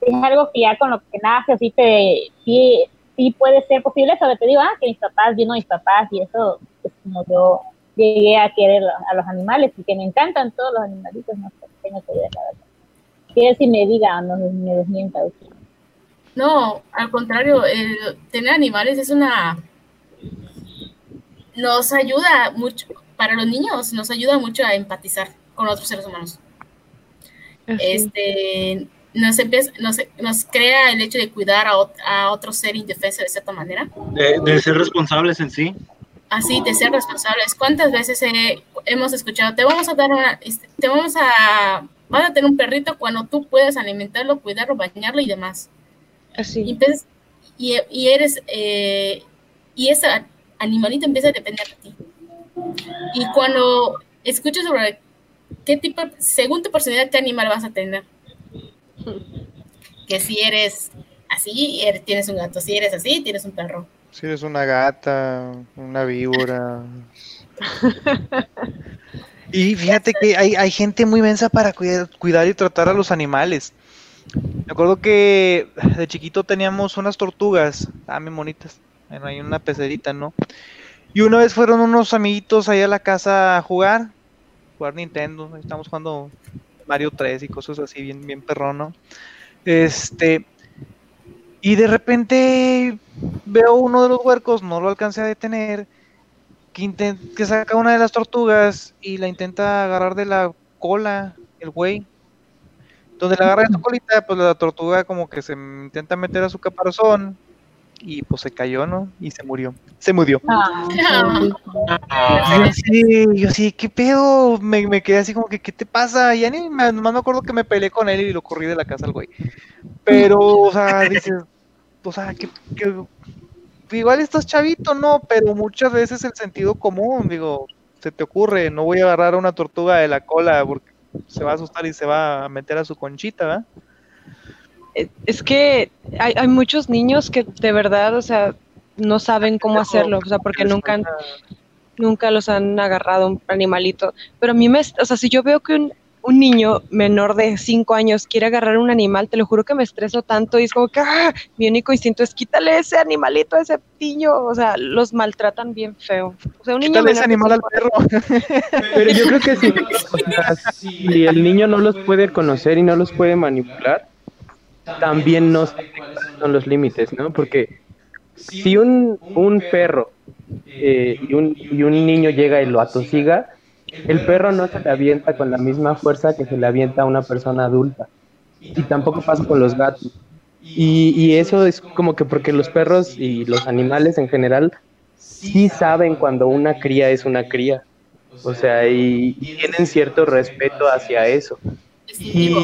[SPEAKER 6] Es algo que ya con lo que nace, sí, te, sí, sí puede ser posible, pero te digo, ah, que mis papás, vino mis papás y eso, es como yo llegué a querer a, a los animales y que me encantan todos los animalitos, no sé, tengo que ver, la verdad. Que me diga, no me desmienta.
[SPEAKER 5] No, al contrario, el tener animales es una... Nos ayuda mucho, para los niños, nos ayuda mucho a empatizar con otros seres humanos. Este, nos, empieza, nos, nos crea el hecho de cuidar a, a otro ser indefenso de cierta manera.
[SPEAKER 4] De, de ser responsables en sí.
[SPEAKER 5] Así, de ser responsables. ¿Cuántas veces hemos escuchado, te vamos a dar una, este, te vamos a, vas a tener un perrito cuando tú puedas alimentarlo, cuidarlo, bañarlo y demás?
[SPEAKER 9] Así.
[SPEAKER 5] Y, empiezas- y, y eres, eh, y ese animalito empieza a depender de ti. Y cuando escuchas sobre qué tipo, según tu personalidad, qué animal vas a tener. Que si eres así, eres- tienes un gato, si eres así, tienes un perro.
[SPEAKER 3] Si eres una gata, una víbora. Y fíjate que hay, hay gente muy mensa para cuidar, cuidar y tratar a los animales. Me acuerdo que de chiquito teníamos unas tortugas, estaban bien bonitas. Bueno, hay una pecerita, ¿no? Y una vez fueron unos amiguitos ahí a la casa a jugar, jugar Nintendo. Estamos jugando Mario 3 y cosas así, bien, bien perrón, ¿no? Este. Y de repente veo uno de los huercos, no lo alcancé a detener, que, inten- que saca una de las tortugas y la intenta agarrar de la cola, el güey. Donde la agarra de su colita, pues la tortuga como que se intenta meter a su caparazón y pues se cayó, ¿no? Y se murió. Se murió. Y yo así, yo así, ¿qué pedo? Me, me quedé así como que, ¿qué te pasa? Ya ni nomás me acuerdo que me peleé con él y lo corrí de la casa al güey. Pero, o sea, dices, o sea, que, que igual estás chavito, ¿no? Pero muchas veces el sentido común, digo, se te ocurre, no voy a agarrar a una tortuga de la cola porque se va a asustar y se va a meter a su conchita, ¿verdad?
[SPEAKER 9] Eh, Es que hay, hay muchos niños que de verdad, o sea, no saben cómo hacerlo, o sea, porque nunca han, nunca los han agarrado un animalito. Pero a mí me, o sea, si yo veo que un, un niño menor de 5 años quiere agarrar un animal, te lo juro que me estreso tanto y es como que ¡ah! mi único instinto es quítale ese animalito a ese niño, o sea, los maltratan bien feo. O sea, un niño
[SPEAKER 3] Quítale ese
[SPEAKER 9] menor de
[SPEAKER 3] animal al perro.
[SPEAKER 2] Pero yo creo que si, o sea, si el niño no los puede conocer y no los puede manipular, también no sabe cuáles son los límites, ¿no? Porque si un, un perro eh, y, un, y un niño llega y lo atosiga, el perro no se le avienta con la misma fuerza que se le avienta a una persona adulta. Y tampoco pasa con los gatos. Y, y eso es como que porque los perros y los animales en general sí saben cuando una cría es una cría. O sea, y tienen cierto respeto hacia eso. Y,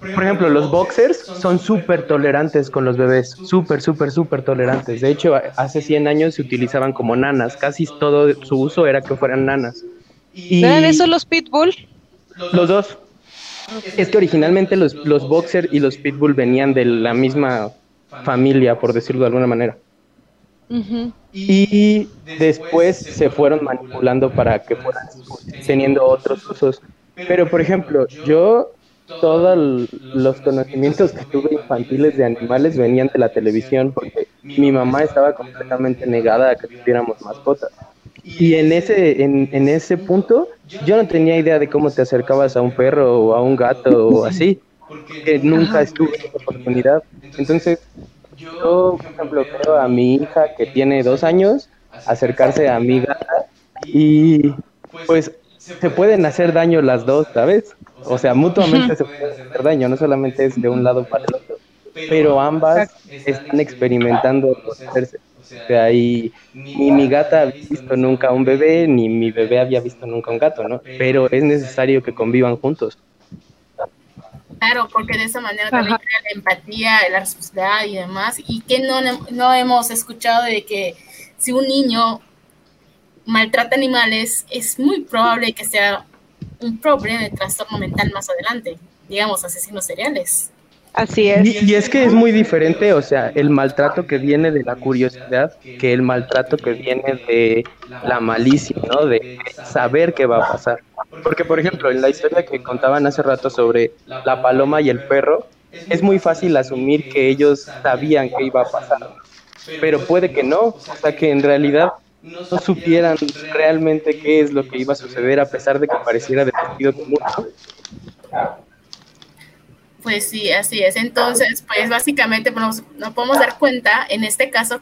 [SPEAKER 2] por ejemplo, los boxers son súper tolerantes con los bebés, súper, súper, súper tolerantes. De hecho, hace 100 años se utilizaban como nanas, casi todo su uso era que fueran nanas. Y
[SPEAKER 9] ¿No eran esos los pitbull?
[SPEAKER 2] los dos. Es que originalmente los, los boxer y los pitbull venían de la misma familia, por decirlo de alguna manera. Y después se fueron manipulando para que fueran teniendo otros usos. Pero, por ejemplo, yo todos los conocimientos que tuve infantiles de animales venían de la televisión porque mi mamá estaba completamente negada a que tuviéramos mascotas. Y en ese, en, en ese punto yo no tenía idea de cómo te acercabas a un perro o a un gato o así, que nunca estuve en esa oportunidad. Entonces, yo, por ejemplo, veo a mi hija que tiene dos años acercarse a mi gata y pues se pueden hacer daño las dos, ¿sabes? O sea, mutuamente se pueden hacer daño, no solamente es de un lado para el otro, pero ambas están experimentando conocerse. O sea, y ni mi gata había visto nunca un bebé, ni mi bebé había visto nunca un gato, ¿no? Pero es necesario que convivan juntos.
[SPEAKER 5] Claro, porque de esa manera también crea la empatía, la responsabilidad y demás. Y que no, no hemos escuchado de que si un niño maltrata animales, es muy probable que sea un problema de trastorno mental más adelante, digamos, asesinos seriales.
[SPEAKER 9] Así es.
[SPEAKER 2] Y, y es que es muy diferente, o sea, el maltrato que viene de la curiosidad que el maltrato que viene de la malicia, ¿no? De saber qué va a pasar. Porque, por ejemplo, en la historia que contaban hace rato sobre la paloma y el perro, es muy fácil asumir que ellos sabían qué iba a pasar. Pero puede que no, o sea, que en realidad no supieran realmente qué es lo que iba a suceder a pesar de que pareciera de sentido común.
[SPEAKER 5] Pues sí, así es. Entonces, pues básicamente nos, podemos dar cuenta, en este caso,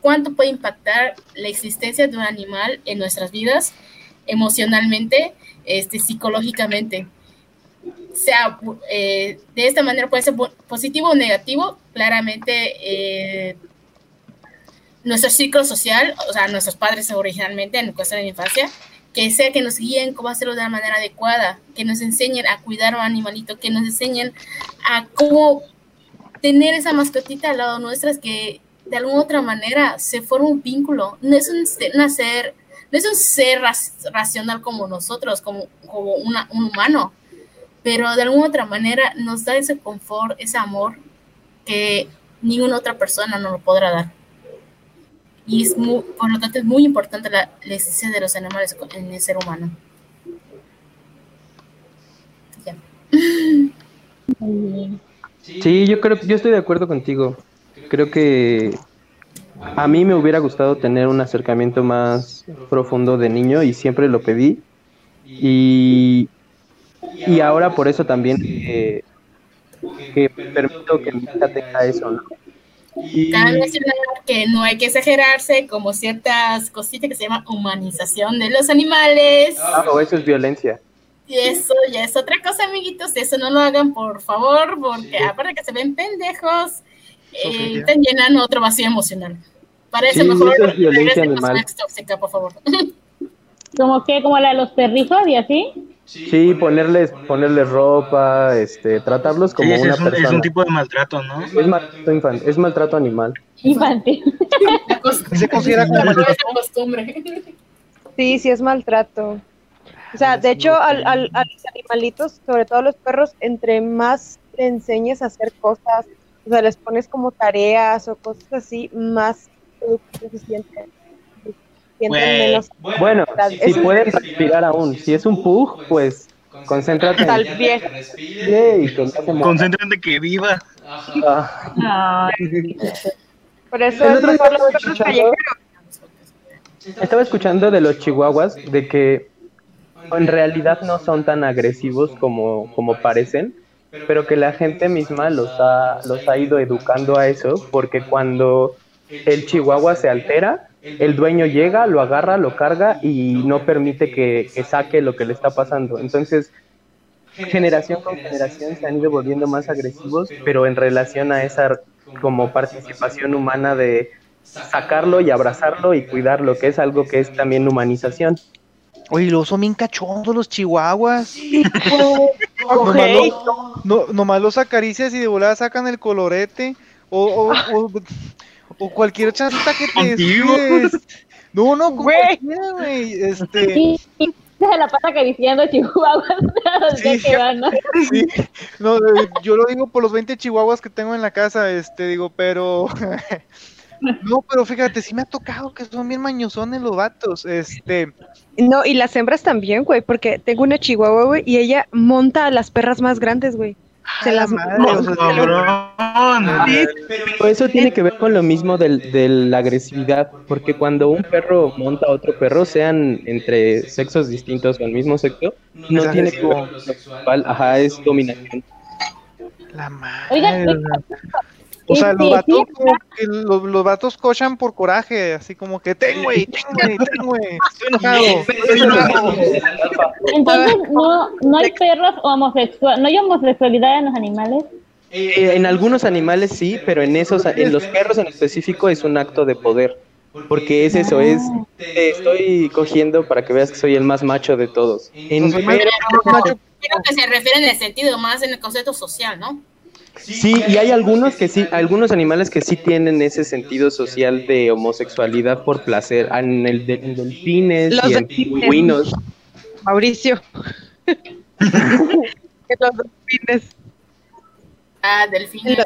[SPEAKER 5] cuánto puede impactar la existencia de un animal en nuestras vidas, emocionalmente, este, psicológicamente. Sea eh, de esta manera puede ser positivo o negativo, claramente eh, nuestro ciclo social, o sea, nuestros padres originalmente en cuestión de infancia, que sea que nos guíen cómo hacerlo de la manera adecuada, que nos enseñen a cuidar a un animalito, que nos enseñen a cómo tener esa mascotita al lado nuestras que de alguna otra manera se forma un vínculo. No es un, una ser, no es un ser racional como nosotros, como, una- un humano, pero de alguna otra manera nos da ese confort, ese amor que ninguna otra persona nos lo podrá dar. Y es muy, por lo tanto es muy importante la, la existencia de los animales en el ser humano.
[SPEAKER 2] Sí, yo creo, yo estoy de acuerdo contigo. Creo que a mí me hubiera gustado tener un acercamiento más profundo de niño y siempre lo pedí. Y, y ahora por eso también eh, que permito que mi hija tenga eso, ¿no? Y,
[SPEAKER 5] Cabe mencionar que no hay que exagerarse como ciertas cositas que se llama humanización de los animales.
[SPEAKER 2] ah, o eso es violencia.
[SPEAKER 5] Y eso ya es otra cosa, amiguitos. Eso no lo hagan, por favor, porque aparte que se ven pendejos, eh, están llenando otro vacío emocional. Para eso
[SPEAKER 2] Sí,
[SPEAKER 5] mejor
[SPEAKER 2] eso es violencia animal.
[SPEAKER 5] tóxica, por favor.
[SPEAKER 6] ¿Como que? ¿Como la de los perrijos y así?
[SPEAKER 2] Sí, ponerles, ponerles ropa, este, tratarlos como
[SPEAKER 4] Sí,
[SPEAKER 2] una
[SPEAKER 4] es, un, es
[SPEAKER 2] persona.
[SPEAKER 4] un tipo de maltrato, ¿no?
[SPEAKER 2] Es maltrato infan- es maltrato animal.
[SPEAKER 6] Infantil.
[SPEAKER 5] La cos-
[SPEAKER 3] ¿Y se considera como maltrato?
[SPEAKER 5] costumbre.
[SPEAKER 7] Sí, sí es maltrato. O sea, de hecho, al, al- a los animalitos, sobre todo los perros, entre más le enseñes a hacer cosas o sea, les pones como tareas o cosas así, más productivos se sienten. Sienten menos.
[SPEAKER 2] Bueno, si
[SPEAKER 7] Eso-
[SPEAKER 2] pueden respirar aún. Si es un pug, pues concéntrate en
[SPEAKER 7] Tal
[SPEAKER 8] Que
[SPEAKER 7] vez.
[SPEAKER 8] respire.
[SPEAKER 2] y que.
[SPEAKER 4] Concéntrate viva.
[SPEAKER 8] Ajá.
[SPEAKER 2] Ah,
[SPEAKER 7] Por eso
[SPEAKER 2] El
[SPEAKER 7] es mejor los perros callejeros.
[SPEAKER 2] Estaba escuchando de los chihuahuas de que en realidad no son tan agresivos como, como parecen, pero que la gente misma los ha, los ha ido educando a eso, porque cuando el chihuahua se altera, el dueño llega, lo agarra, lo carga y no permite que, que saque lo que le está pasando. Entonces, generación con generación se han ido volviendo más agresivos, pero en relación a esa como participación humana de sacarlo y abrazarlo y cuidarlo, que es algo que es también humanización.
[SPEAKER 3] Oye, los son bien cachondos los chihuahuas. Nomás, lo- no, nomás los acaricias y de volada sacan el colorete. O, o, o, o cualquier chancita que te. No, no,
[SPEAKER 7] Güey.
[SPEAKER 3] cualquiera, güey. Este,
[SPEAKER 6] se la pasa acariciando chihuahuas donde
[SPEAKER 3] Sí.
[SPEAKER 6] que van, ¿no?
[SPEAKER 3] sí. No, eh, yo lo digo por los 20 chihuahuas que tengo en la casa, este, digo, pero... No, pero fíjate, sí me ha tocado que son bien mañosones los vatos, este...
[SPEAKER 9] No, y las hembras también, güey, porque tengo una chihuahua, güey, y ella monta a las perras más grandes, güey. Se las.
[SPEAKER 2] Pero eso tiene que ver con lo mismo del- de la agresividad, porque cuando un perro monta a otro perro, sean entre sexos distintos o el mismo sexo, no
[SPEAKER 3] Es
[SPEAKER 2] tiene que
[SPEAKER 3] agresivo.
[SPEAKER 2] ver con lo sexual, ajá, es dominación.
[SPEAKER 3] La madre.
[SPEAKER 6] Oigan,
[SPEAKER 3] o sea, sea, los
[SPEAKER 6] este,
[SPEAKER 3] vatos,
[SPEAKER 6] sí,
[SPEAKER 3] como que los, los vatos cochan por coraje, así como que ten, güey, ten, güey, ten, güey. Estoy enojado.
[SPEAKER 6] Entonces, no, no hay perros homosexuales, no hay homosexualidad en los animales.
[SPEAKER 2] Eh, en algunos animales sí, pero en esos, en los perros en específico es un acto de poder, porque es eso, es te estoy cogiendo para que veas que soy el más macho de todos. En perros-
[SPEAKER 3] macho.
[SPEAKER 5] Creo que se refiere en el sentido más en el concepto social, ¿no?
[SPEAKER 2] Sí, y hay algunos que sí, algunos animales que sí tienen ese sentido social de homosexualidad por placer, en, el de- en delfines
[SPEAKER 9] Los
[SPEAKER 2] y en pingüinos.
[SPEAKER 9] Mauricio. Los delfines.
[SPEAKER 5] Ah, delfines.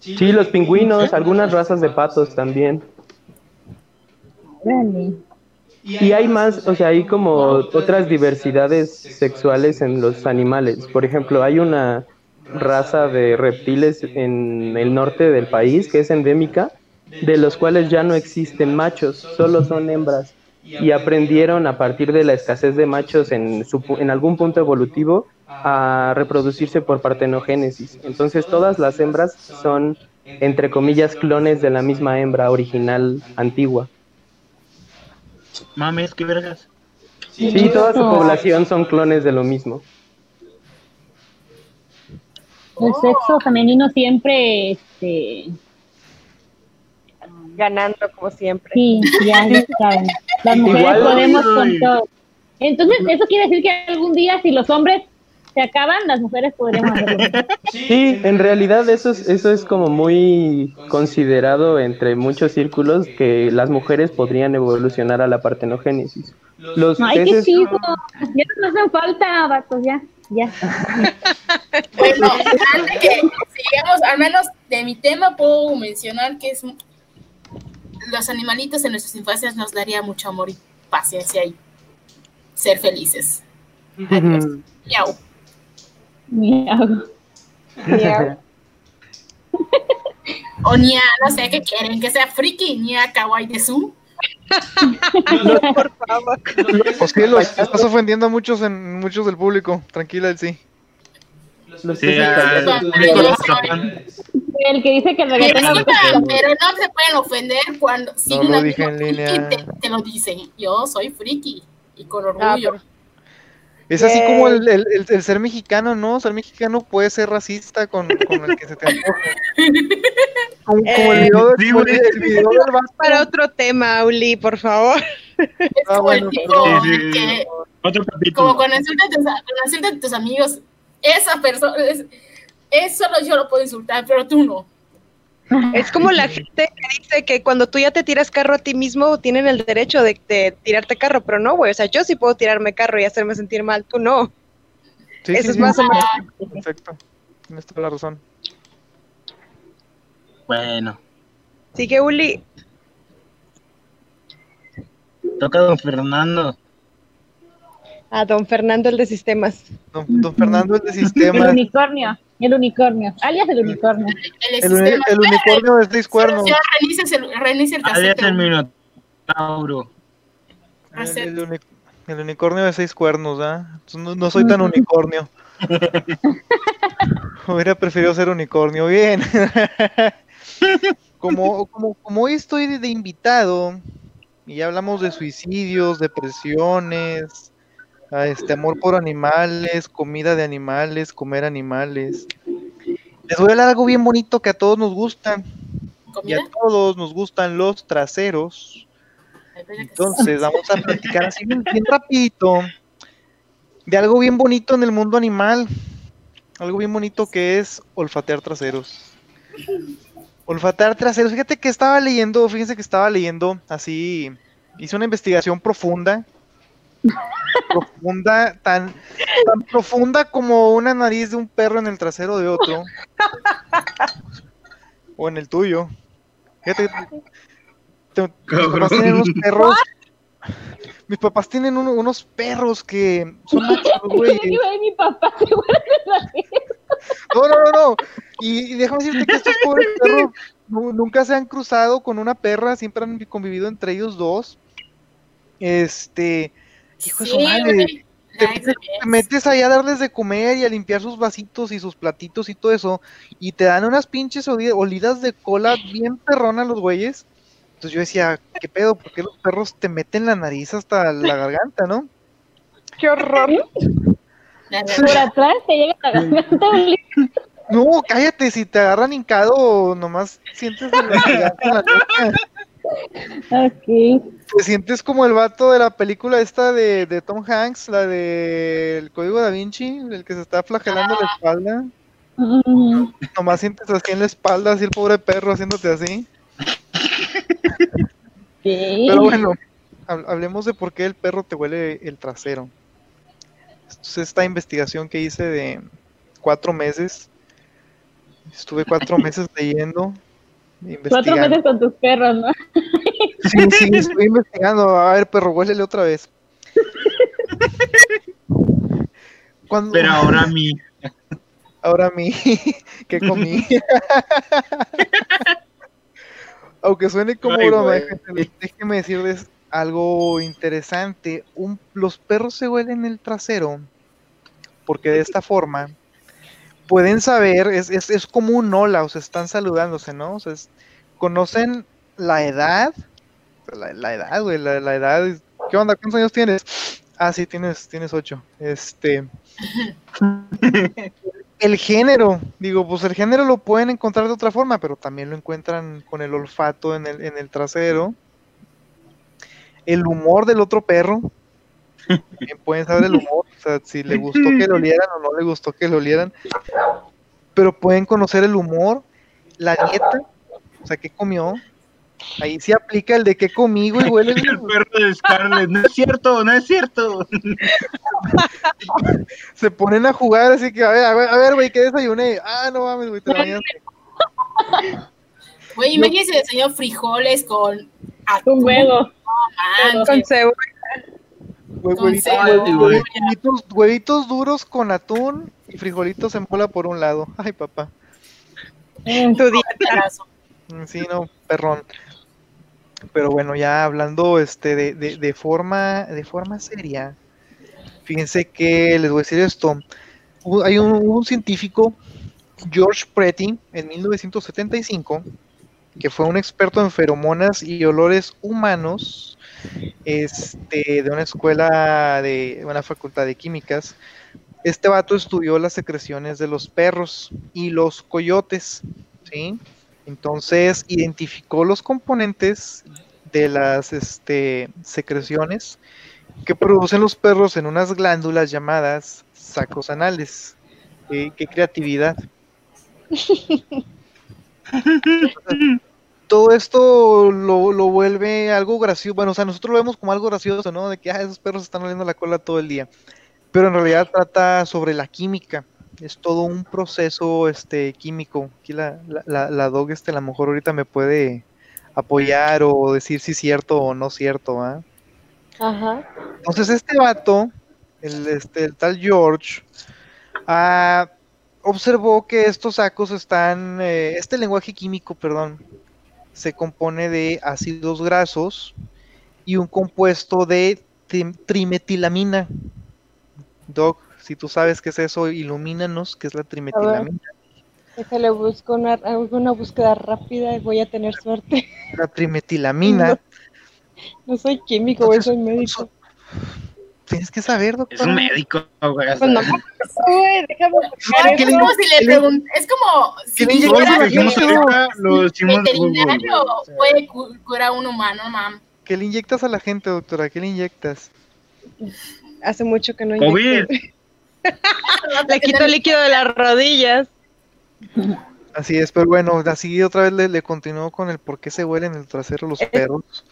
[SPEAKER 2] Sí, los pingüinos, algunas razas de patos también. Y hay más, o sea, hay como otras diversidades sexuales en los animales. Por ejemplo, hay una raza de reptiles en el norte del país que es endémica, de los cuales ya no existen machos, solo son hembras. Y aprendieron a partir de la escasez de machos en, su en algún punto evolutivo a reproducirse por partenogénesis. Entonces todas las hembras son, entre comillas, clones de la misma hembra original antigua.
[SPEAKER 4] Mames, qué vergas.
[SPEAKER 2] Sí, toda su población son clones de lo mismo.
[SPEAKER 6] El sexo femenino siempre, este,
[SPEAKER 7] ganando como siempre.
[SPEAKER 6] sí, ya ya saben. Las mujeres
[SPEAKER 2] Igual-
[SPEAKER 6] podemos con todo. Entonces, eso quiere decir que algún día, si los hombres se acaban, las mujeres podremos hacerlo.
[SPEAKER 2] Sí, en realidad eso es, eso es como muy considerado entre muchos círculos que las mujeres podrían evolucionar a la partenogénesis. Los
[SPEAKER 6] Ay, qué chido. Ya no hacen falta, vatos, ya, ya.
[SPEAKER 5] Bueno, antes que sigamos, al menos de mi tema puedo mencionar que es los animalitos en nuestras infancias nos daría mucho amor y paciencia y ser felices. Adiós. Miau.
[SPEAKER 6] Miau.
[SPEAKER 7] Miau.
[SPEAKER 5] O ni a, no sé qué quieren, que sea friki, ni a kawaii de su.
[SPEAKER 7] Por favor.
[SPEAKER 3] Estás ofendiendo a muchos en muchos del público. Tranquila, el sí.
[SPEAKER 2] los.
[SPEAKER 6] El que dice que el reggaetón no
[SPEAKER 5] pero no se pueden ofender cuando
[SPEAKER 3] No lo dije en línea.
[SPEAKER 5] Te, te lo dicen. Yo soy friki y con
[SPEAKER 7] Ah,
[SPEAKER 5] orgullo.
[SPEAKER 7] pero-
[SPEAKER 3] Es así como el, el- el- el ser mexicano, ¿no? Ser mexicano puede ser racista con, con el que se te antoje. Como, como el
[SPEAKER 7] Eh,
[SPEAKER 3] video,
[SPEAKER 4] sí,
[SPEAKER 3] como el- video del vato.
[SPEAKER 9] Para otro tema, Uli, por favor.
[SPEAKER 5] es
[SPEAKER 3] Ah,
[SPEAKER 5] como
[SPEAKER 3] bueno,
[SPEAKER 5] el tipo.
[SPEAKER 4] Sí, sí,
[SPEAKER 5] que,
[SPEAKER 4] Otro
[SPEAKER 5] como
[SPEAKER 4] capítulo.
[SPEAKER 5] cuando insultan a tus, cuando insultan a tus amigos, esa persona, es, es solo yo lo puedo insultar, pero tú no.
[SPEAKER 9] Es como la gente que dice que cuando tú ya te tiras carro a ti mismo, tienen el derecho de, de tirarte carro, pero no, güey. O sea, yo sí puedo tirarme carro y hacerme sentir mal, tú no.
[SPEAKER 3] Sí,
[SPEAKER 9] Eso
[SPEAKER 3] sí,
[SPEAKER 9] es
[SPEAKER 3] sí,
[SPEAKER 9] más o menos.
[SPEAKER 3] Perfecto. Tienes toda la razón.
[SPEAKER 4] Bueno,
[SPEAKER 9] Sigue Uli.
[SPEAKER 4] toca don Fernando.
[SPEAKER 9] A don Fernando el de sistemas.
[SPEAKER 3] Don, don Fernando el de
[SPEAKER 6] El
[SPEAKER 3] sistemas.
[SPEAKER 6] unicornio, el unicornio, alias el unicornio.
[SPEAKER 5] El,
[SPEAKER 3] El, el unicornio de seis cuernos.
[SPEAKER 5] Ya reinicia el, el
[SPEAKER 4] Alias el Minotauro.
[SPEAKER 3] El, el uni- el unicornio de seis cuernos, ¿ah? No, no soy tan unicornio. Hubiera preferido ser unicornio. Bien. como, como, como hoy estoy de, de invitado y ya hablamos de suicidios, depresiones, a este amor por animales, comida de animales, comer animales. Les voy a hablar algo bien bonito que a todos nos gusta. Y a todos nos gustan los traseros. Entonces, vamos a platicar así bien, bien rapidito de algo bien bonito en el mundo animal. Algo bien bonito que es olfatear traseros. Olfatear traseros. Fíjate que estaba leyendo, fíjense que estaba leyendo así, hice una investigación profunda. Profunda, tan, tan profunda como una nariz de un perro en el trasero de otro. o en el tuyo. Fíjate, te- mis papás tienen unos perros. Mis papás tienen uno- unos perros que son machos, güey.
[SPEAKER 6] Mi papá,
[SPEAKER 3] No, no, no, no. Y, y déjame decirte que estos pobres perros nu- nunca se han cruzado con una perra, siempre han convivido entre ellos dos. Este, hijo de su
[SPEAKER 5] Sí,
[SPEAKER 3] madre.
[SPEAKER 5] güey.
[SPEAKER 3] Te
[SPEAKER 5] Ay,
[SPEAKER 3] metes,
[SPEAKER 5] sí,
[SPEAKER 3] te metes ahí a darles de comer y a limpiar sus vasitos y sus platitos y todo eso, y te dan unas pinches oli- olidas de cola bien perronas los güeyes. Entonces yo decía, ¿qué pedo? ¿Por qué los perros te meten la nariz hasta la garganta, no?
[SPEAKER 9] Qué horror.
[SPEAKER 5] La
[SPEAKER 6] Por atrás te llega la garganta.
[SPEAKER 3] No, cállate, si te agarran hincado, nomás sientes en la garganta la nuca.
[SPEAKER 6] Ok.
[SPEAKER 3] Te sientes como el vato de la película esta de, de Tom Hanks, la de El Código Da Vinci, el que se está flagelando la espalda.
[SPEAKER 6] Mm,
[SPEAKER 3] Nomás sientes así en la espalda, así el pobre perro haciéndote así.
[SPEAKER 6] sí.
[SPEAKER 3] Pero bueno, hab- hablemos de por qué el perro te huele el trasero. Esto es esta investigación que hice de cuatro meses. Estuve cuatro meses leyendo,
[SPEAKER 6] Cuatro meses con tus perros, ¿no?
[SPEAKER 3] Sí, sí, estoy investigando. A ver, perro, huélele otra vez. Cuando,
[SPEAKER 4] Pero ahora a mí.
[SPEAKER 3] ahora a mí, que comí. Aunque suene como
[SPEAKER 4] Ay,
[SPEAKER 3] broma, déjenme decirles algo interesante. Un- los perros se huelen el trasero porque de esta forma pueden saber, es, es, es como un hola, o sea, están saludándose, ¿no? O sea, es- conocen la edad, la, la edad, güey, la, la edad. ¿Qué onda? ¿Cuántos años tienes? Ah, sí, tienes, tienes ocho. Este. El género, digo, pues el género lo pueden encontrar de otra forma, pero también lo encuentran con el olfato en el, en el trasero. El humor del otro perro. También pueden saber el humor, o sea, si le gustó que lo olieran o no le gustó que lo olieran. Pero pueden conocer el humor, la dieta, o sea, qué comió. Ahí sí aplica el de qué comí, güey, huele
[SPEAKER 4] El perro de Scarlett. No es cierto, no es cierto.
[SPEAKER 3] se ponen a jugar, así que, a ver, a ver, a ver, güey, ¿qué desayuné? Ah, no mames, güey, te bañaste.
[SPEAKER 5] Güey, imagínense el señor frijoles con
[SPEAKER 6] Un huevo.
[SPEAKER 9] Con cebolla.
[SPEAKER 3] Huevitos, duros con atún y frijolitos en bola por un lado. Ay, papá.
[SPEAKER 6] Mm,
[SPEAKER 9] Tu dieta.
[SPEAKER 3] Sí, no, perrón. Pero bueno, ya hablando este de, de, de forma de forma seria, fíjense que les voy a decir esto. Hubo- Hay un, un científico, George Pretty, en 1975, que fue un experto en feromonas y olores humanos, este, de una escuela de una facultad de químicas. Este vato estudió las secreciones de los perros y los coyotes, ¿sí? Entonces identificó los componentes de las este, secreciones que producen los perros en unas glándulas llamadas sacos anales. Eh, ¡Qué creatividad! Todo esto lo, lo vuelve algo gracioso. Bueno, o sea, nosotros lo vemos como algo gracioso, ¿no? De que ah, esos perros están oliendo la cola todo el día. Pero en realidad trata sobre la química. es todo un proceso este químico. Aquí la, la, la, la dog este a lo mejor ahorita me puede apoyar o decir si es cierto o no cierto, ¿ah?
[SPEAKER 7] Ajá.
[SPEAKER 3] Entonces este vato, el, este, el tal George, ah, observó que estos sacos están, eh, este lenguaje químico, perdón, se compone de ácidos grasos y un compuesto de tri- trimetilamina. Doc, si tú sabes qué es eso, ilumínanos qué es la trimetilamina.
[SPEAKER 7] Déjale busco una, hago una búsqueda rápida y voy a tener suerte.
[SPEAKER 3] La trimetilamina,
[SPEAKER 7] No soy químico, güey, soy médico.
[SPEAKER 3] Tienes que saber,
[SPEAKER 4] Es
[SPEAKER 3] doctor.
[SPEAKER 4] un médico, güey.
[SPEAKER 7] Pues no, güey, déjame
[SPEAKER 5] Es
[SPEAKER 3] ¿qué le-
[SPEAKER 5] como si le
[SPEAKER 3] qué le-
[SPEAKER 5] pregun- es como si
[SPEAKER 3] le
[SPEAKER 5] veterinario puede cu- curar a un humano, mam.
[SPEAKER 3] ¿Qué le inyectas a la gente, doctora? ¿Qué le inyectas?
[SPEAKER 7] Hace mucho que no
[SPEAKER 4] COVID.
[SPEAKER 7] inyecto. Le quito el líquido de las rodillas.
[SPEAKER 3] Así es, pero bueno, así otra vez le, le continúo con el por qué se huelen el trasero los
[SPEAKER 7] Eh,
[SPEAKER 3] perros.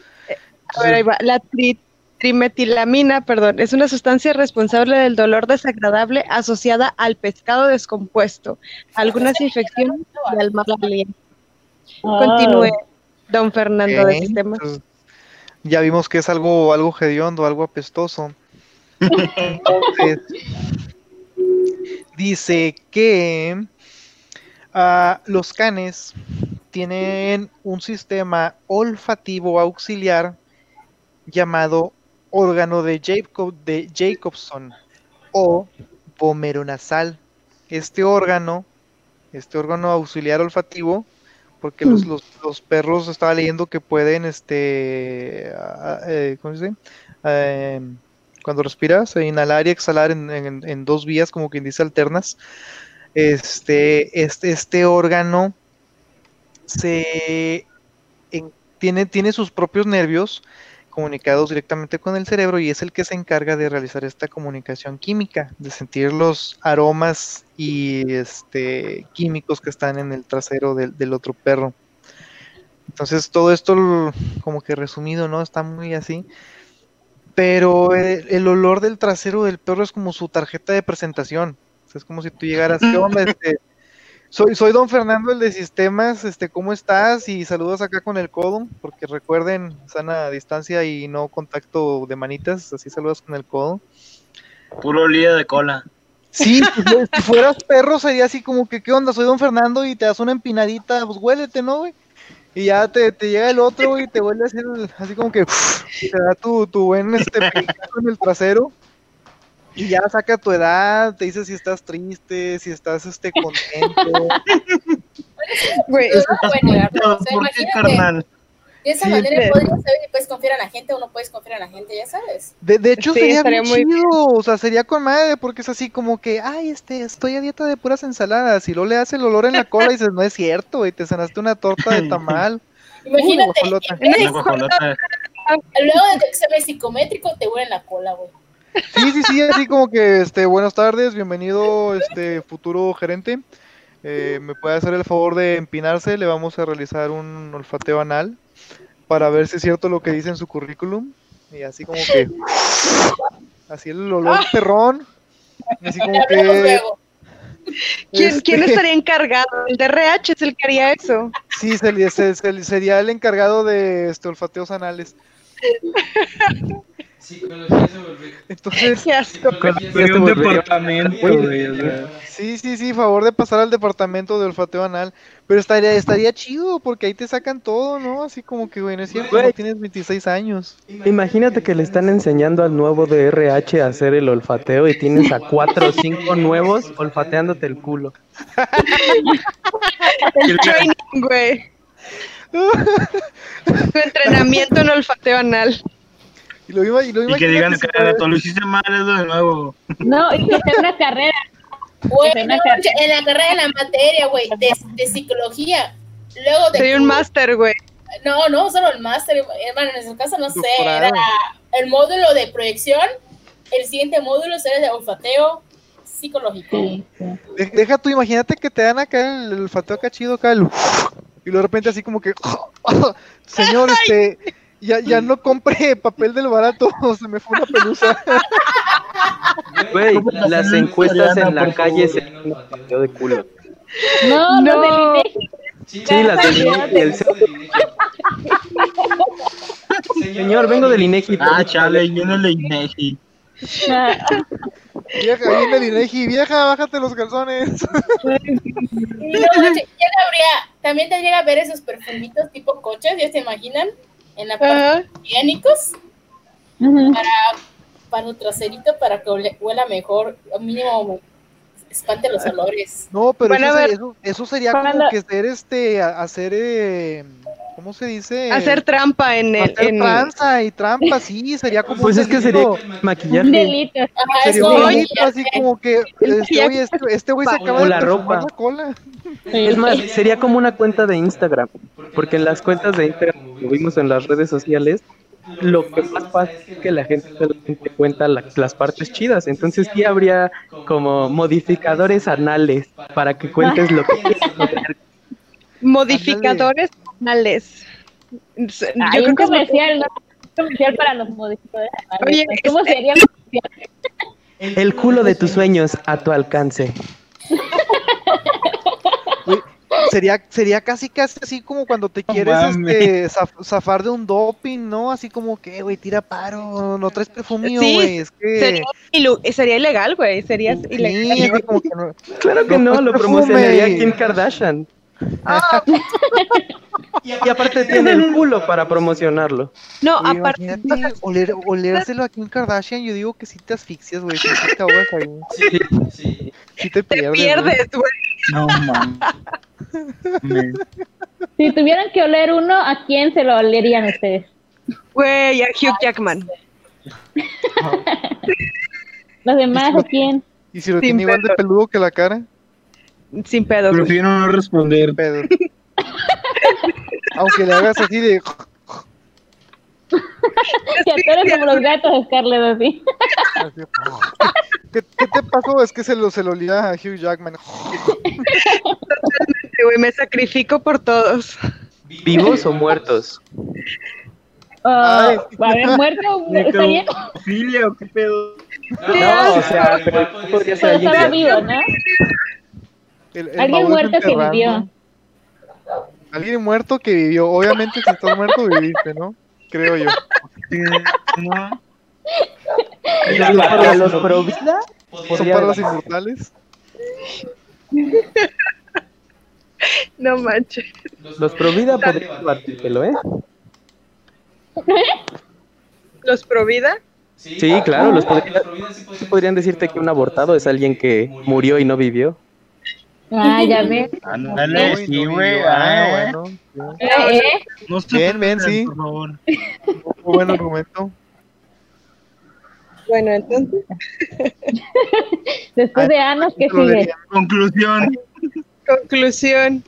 [SPEAKER 7] A ver, ahí va. La tri- trimetilamina, perdón, es una sustancia responsable del dolor desagradable asociada al pescado descompuesto, a algunas infecciones y al mal aliento. Continúe, don Fernando de Sistemas.
[SPEAKER 3] entonces, ya vimos que es algo, algo hediondo, algo apestoso. Entonces, dice que ah, los canes tienen un sistema olfativo auxiliar llamado órgano de, Jacob, de Jacobson o vomeronasal. Este órgano, este órgano auxiliar olfativo, porque los, los, los perros estaba leyendo que pueden, este, ah, eh, ¿cómo se dice? Eh, cuando respiras, eh, inhalar y exhalar en, en- en dos vías, como quien dice, alternas. Este, este, este órgano se en- tiene, tiene sus propios nervios comunicados directamente con el cerebro y es el que se encarga de realizar esta comunicación química, de sentir los aromas y este químicos que están en el trasero del, del otro perro. Entonces todo esto como que resumido, ¿no? Está muy así. Pero el, el olor del trasero del perro es como su tarjeta de presentación. O sea, es como si tú llegaras, ¿qué onda? Este, soy, soy don Fernando, el de sistemas, este, ¿cómo estás? Y saludos acá con el codo, porque recuerden, sana distancia y no contacto de manitas, así saludas con el codo.
[SPEAKER 4] Puro lío de cola.
[SPEAKER 3] Sí, pues, si fueras perro sería así como que, ¿qué onda? Soy don Fernando y te das una empinadita, pues huélete, ¿no, güey? Y ya te, te llega el otro, y te vuelve a hacer así como que te da tu, tu buen este en el trasero. Y ya saca tu edad, te dice si estás triste, si estás este contento.
[SPEAKER 7] Güey,
[SPEAKER 5] Bueno, o sea,
[SPEAKER 4] ¿Por qué,
[SPEAKER 5] imagínate,
[SPEAKER 4] carnal?
[SPEAKER 5] de esa
[SPEAKER 3] Sí,
[SPEAKER 5] manera
[SPEAKER 7] sí.
[SPEAKER 5] podrías saber si puedes confiar a la gente o no puedes confiar a la gente, ya sabes.
[SPEAKER 3] De, de hecho,
[SPEAKER 7] Sí,
[SPEAKER 3] sería bien
[SPEAKER 7] muy
[SPEAKER 3] chido, o sea, sería con madre, porque es así como que, ay, este, estoy a dieta de puras ensaladas, y luego le hace el olor en la cola y dices, no es cierto, güey, te cenaste una torta de tamal.
[SPEAKER 5] Imagínate, luego de tu examen psicométrico te huele en la cola, güey.
[SPEAKER 3] Sí, sí, sí, así como que, este, buenas tardes, bienvenido, este, futuro gerente. Eh, ¿Me puede hacer el favor de empinarse? Le vamos a realizar un olfateo anal para ver si es cierto lo que dice en su currículum. Y así como que, así el olor perrón. y Así como que.
[SPEAKER 7] ¿quién, ¿quién
[SPEAKER 3] este,
[SPEAKER 7] estaría encargado? El DRH es el que haría eso.
[SPEAKER 3] Sí, se- se- se- sería el encargado de este, olfateos anales.
[SPEAKER 8] Psicología se volvió.
[SPEAKER 3] Entonces,
[SPEAKER 7] Qué asco.
[SPEAKER 8] Psicología se
[SPEAKER 4] Sería un
[SPEAKER 8] volvió-
[SPEAKER 4] departamento, güey. o sea.
[SPEAKER 3] sí, sí, sí, favor de pasar al departamento de olfateo anal. Pero estaría, estaría chido porque ahí te sacan todo, ¿no? Así como que, güey, no es cierto,
[SPEAKER 2] Güey.
[SPEAKER 3] no tienes 26 años.
[SPEAKER 2] Imagínate que le están enseñando al nuevo de RH a hacer el olfateo y tienes a cuatro o cinco nuevos olfateándote el culo.
[SPEAKER 7] El training, güey. Entrenamiento en olfateo anal.
[SPEAKER 3] Y lo, ima- y lo
[SPEAKER 4] Y que digan que tú lo hiciste mal, es de nuevo.
[SPEAKER 6] No, y que sea una carrera.
[SPEAKER 5] Güey, no,
[SPEAKER 6] una carrera.
[SPEAKER 5] en la carrera, en la materia, güey, de, de psicología. Luego de.
[SPEAKER 7] Soy un máster, güey.
[SPEAKER 5] No, no, solo el máster. Hermano, en su caso no sé. Era el módulo de proyección. El siguiente módulo será de olfateo psicológico.
[SPEAKER 6] Sí, sí.
[SPEAKER 3] de- deja tú, imagínate que te dan acá el, el olfateo acá chido, acá el- y de repente así como que, señor, este, ya, ya no compre papel del barato, se me fue una pelusa.
[SPEAKER 2] Güey,
[SPEAKER 4] ¿Cómo la
[SPEAKER 2] las encuestas en la calle se pateo de culo.
[SPEAKER 6] No,
[SPEAKER 9] No.
[SPEAKER 6] los del INEGI.
[SPEAKER 2] Sí, las del INEGI, el Señor, vengo del INEGI.
[SPEAKER 4] Ah, chale, ahí viene el Inegi.
[SPEAKER 3] Vieja, viene el Inegi, vieja, bájate los calzones.
[SPEAKER 5] No, llega habría, también te llega a ver esos perfumitos tipo coches, ¿ya se imaginan? En la parte
[SPEAKER 9] Ajá.
[SPEAKER 5] higiénicos
[SPEAKER 6] ujú.
[SPEAKER 5] para, para el traserito para que huela mejor, mínimo espante los olores.
[SPEAKER 3] No, pero
[SPEAKER 9] Bueno,
[SPEAKER 3] eso, sería, eso, eso sería como que ser este, hacer, eh, ¿cómo se dice?
[SPEAKER 9] Hacer trampa en el.
[SPEAKER 3] Hacer
[SPEAKER 9] En...
[SPEAKER 3] tranza y trampa, sí, sería como
[SPEAKER 2] Pues
[SPEAKER 3] un
[SPEAKER 2] es que sería
[SPEAKER 3] delito.
[SPEAKER 6] Un
[SPEAKER 2] maquillaje.
[SPEAKER 6] delito.
[SPEAKER 5] Ajá, es
[SPEAKER 3] Sería un delito, así como que este, este, este güey se acaba de
[SPEAKER 2] la ropa.
[SPEAKER 3] la cola.
[SPEAKER 2] Es más, sería como una cuenta de Instagram, porque en las cuentas de Instagram, como vimos en las redes sociales, lo que más pasa es que la gente solamente cuenta la- las partes chidas, entonces sí habría como modificadores anales para que cuentes lo que quieras.
[SPEAKER 9] Modificadores anales. Yo
[SPEAKER 6] Hay
[SPEAKER 9] creo
[SPEAKER 6] un
[SPEAKER 9] que
[SPEAKER 6] comercial, ¿no? Un comercial para los modificadores.
[SPEAKER 9] Oye,
[SPEAKER 6] ¿Cómo
[SPEAKER 9] este-
[SPEAKER 6] sería el comercial?
[SPEAKER 2] El culo de tus sueños a tu alcance.
[SPEAKER 3] Sería, sería casi casi así como cuando te quieres este, zaf- zafar de un doping, ¿no? Así como que, güey, tira paro, no traes perfumillo,
[SPEAKER 9] Sí,
[SPEAKER 3] güey. Es que.
[SPEAKER 9] Sería, sería ilegal, güey. Sería
[SPEAKER 3] Sí,
[SPEAKER 9] ilegal.
[SPEAKER 3] así como que no-
[SPEAKER 2] Claro que
[SPEAKER 3] No,
[SPEAKER 2] no, lo
[SPEAKER 3] perfume.
[SPEAKER 2] promocionaría Kim Kardashian. Y aparte tiene el culo para promocionarlo.
[SPEAKER 9] No, aparte.
[SPEAKER 3] oler, olérselo a Kim Kardashian, yo digo que sí te asfixias, güey. Sí, sí.
[SPEAKER 8] Sí, sí.
[SPEAKER 3] Sí te
[SPEAKER 9] Te
[SPEAKER 3] pierdes, güey.
[SPEAKER 4] No mames.
[SPEAKER 6] Si tuvieran que oler uno, ¿a quién se lo olerían ustedes?
[SPEAKER 9] Güey, a Hugh Jackman.
[SPEAKER 6] ¿Los demás a quién?
[SPEAKER 3] Y si lo
[SPEAKER 9] Sin
[SPEAKER 3] tiene igual de
[SPEAKER 9] pedo.
[SPEAKER 3] peludo que la cara,
[SPEAKER 9] Sin güey.
[SPEAKER 4] Prefiero no responder.
[SPEAKER 3] pedo. Aunque le hagas así de.
[SPEAKER 6] Que atores como los gatos, Scarlett, así.
[SPEAKER 3] ¿Qué, qué te pasó? Es que se lo, se lo olía a Hugh Jackman.
[SPEAKER 9] Güey, me sacrifico por todos.
[SPEAKER 2] ¿Vivos o muertos?
[SPEAKER 3] Ay.
[SPEAKER 6] ¿Va a haber muerto? ¿Estaría?
[SPEAKER 4] ¿Filia o qué pedo?
[SPEAKER 2] No, o sea, pero podría ser
[SPEAKER 6] estaba vivo, ¿no?
[SPEAKER 3] El- el
[SPEAKER 6] Alguien muerto que vivió.
[SPEAKER 3] Alguien muerto que vivió. Obviamente, si estás muerto, viviste, ¿no? Creo yo.
[SPEAKER 4] Sí, no.
[SPEAKER 2] ¿Y a los pro vida?
[SPEAKER 3] ¿Son para los inmortales?
[SPEAKER 9] No manches.
[SPEAKER 2] Los pro vida podrían llevártelo, ¿eh?
[SPEAKER 9] ¿Los Provida?
[SPEAKER 2] Sí, claro, los podría- sí podrían decirte que un abortado es alguien que murió y no vivió.
[SPEAKER 6] Ah, ya ves.
[SPEAKER 4] Ándale, sí,
[SPEAKER 3] no
[SPEAKER 4] güey.
[SPEAKER 3] Ah,
[SPEAKER 4] ah,
[SPEAKER 3] bueno.
[SPEAKER 6] Eh, eh.
[SPEAKER 4] No se
[SPEAKER 3] Bien, bien, sí.
[SPEAKER 4] Por favor.
[SPEAKER 3] Muy buen argumento.
[SPEAKER 9] Bueno, entonces.
[SPEAKER 6] Después de años, ¿qué sigue?
[SPEAKER 4] Conclusión.
[SPEAKER 9] Conclusión.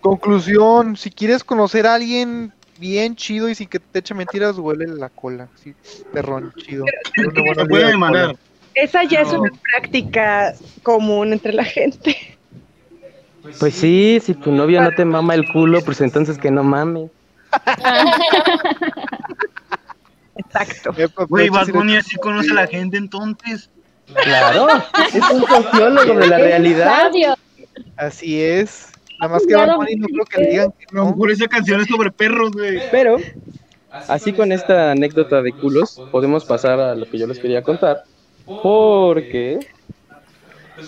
[SPEAKER 3] Conclusión, si quieres conocer a alguien bien chido y sin que te eche mentiras, huele la cola. Sí, perrón, chido. Olida
[SPEAKER 4] puede
[SPEAKER 3] de
[SPEAKER 4] demandar.
[SPEAKER 3] cola.
[SPEAKER 9] Esa ya es
[SPEAKER 4] No.
[SPEAKER 9] una práctica común entre la gente.
[SPEAKER 2] Pues sí, si tu novio no te mama el culo, pues entonces que no mame.
[SPEAKER 9] Exacto.
[SPEAKER 4] Güey, Bad Bunny así conoce a la gente entonces.
[SPEAKER 2] Claro, es un sociólogo de la realidad.
[SPEAKER 3] Así es. Nada más que. Bad Bunny no creo que le digan que no.
[SPEAKER 4] mejor esa canción es sobre perros, güey.
[SPEAKER 2] Pero, así con esta anécdota de culos, podemos pasar a lo que yo les quería contar. Porque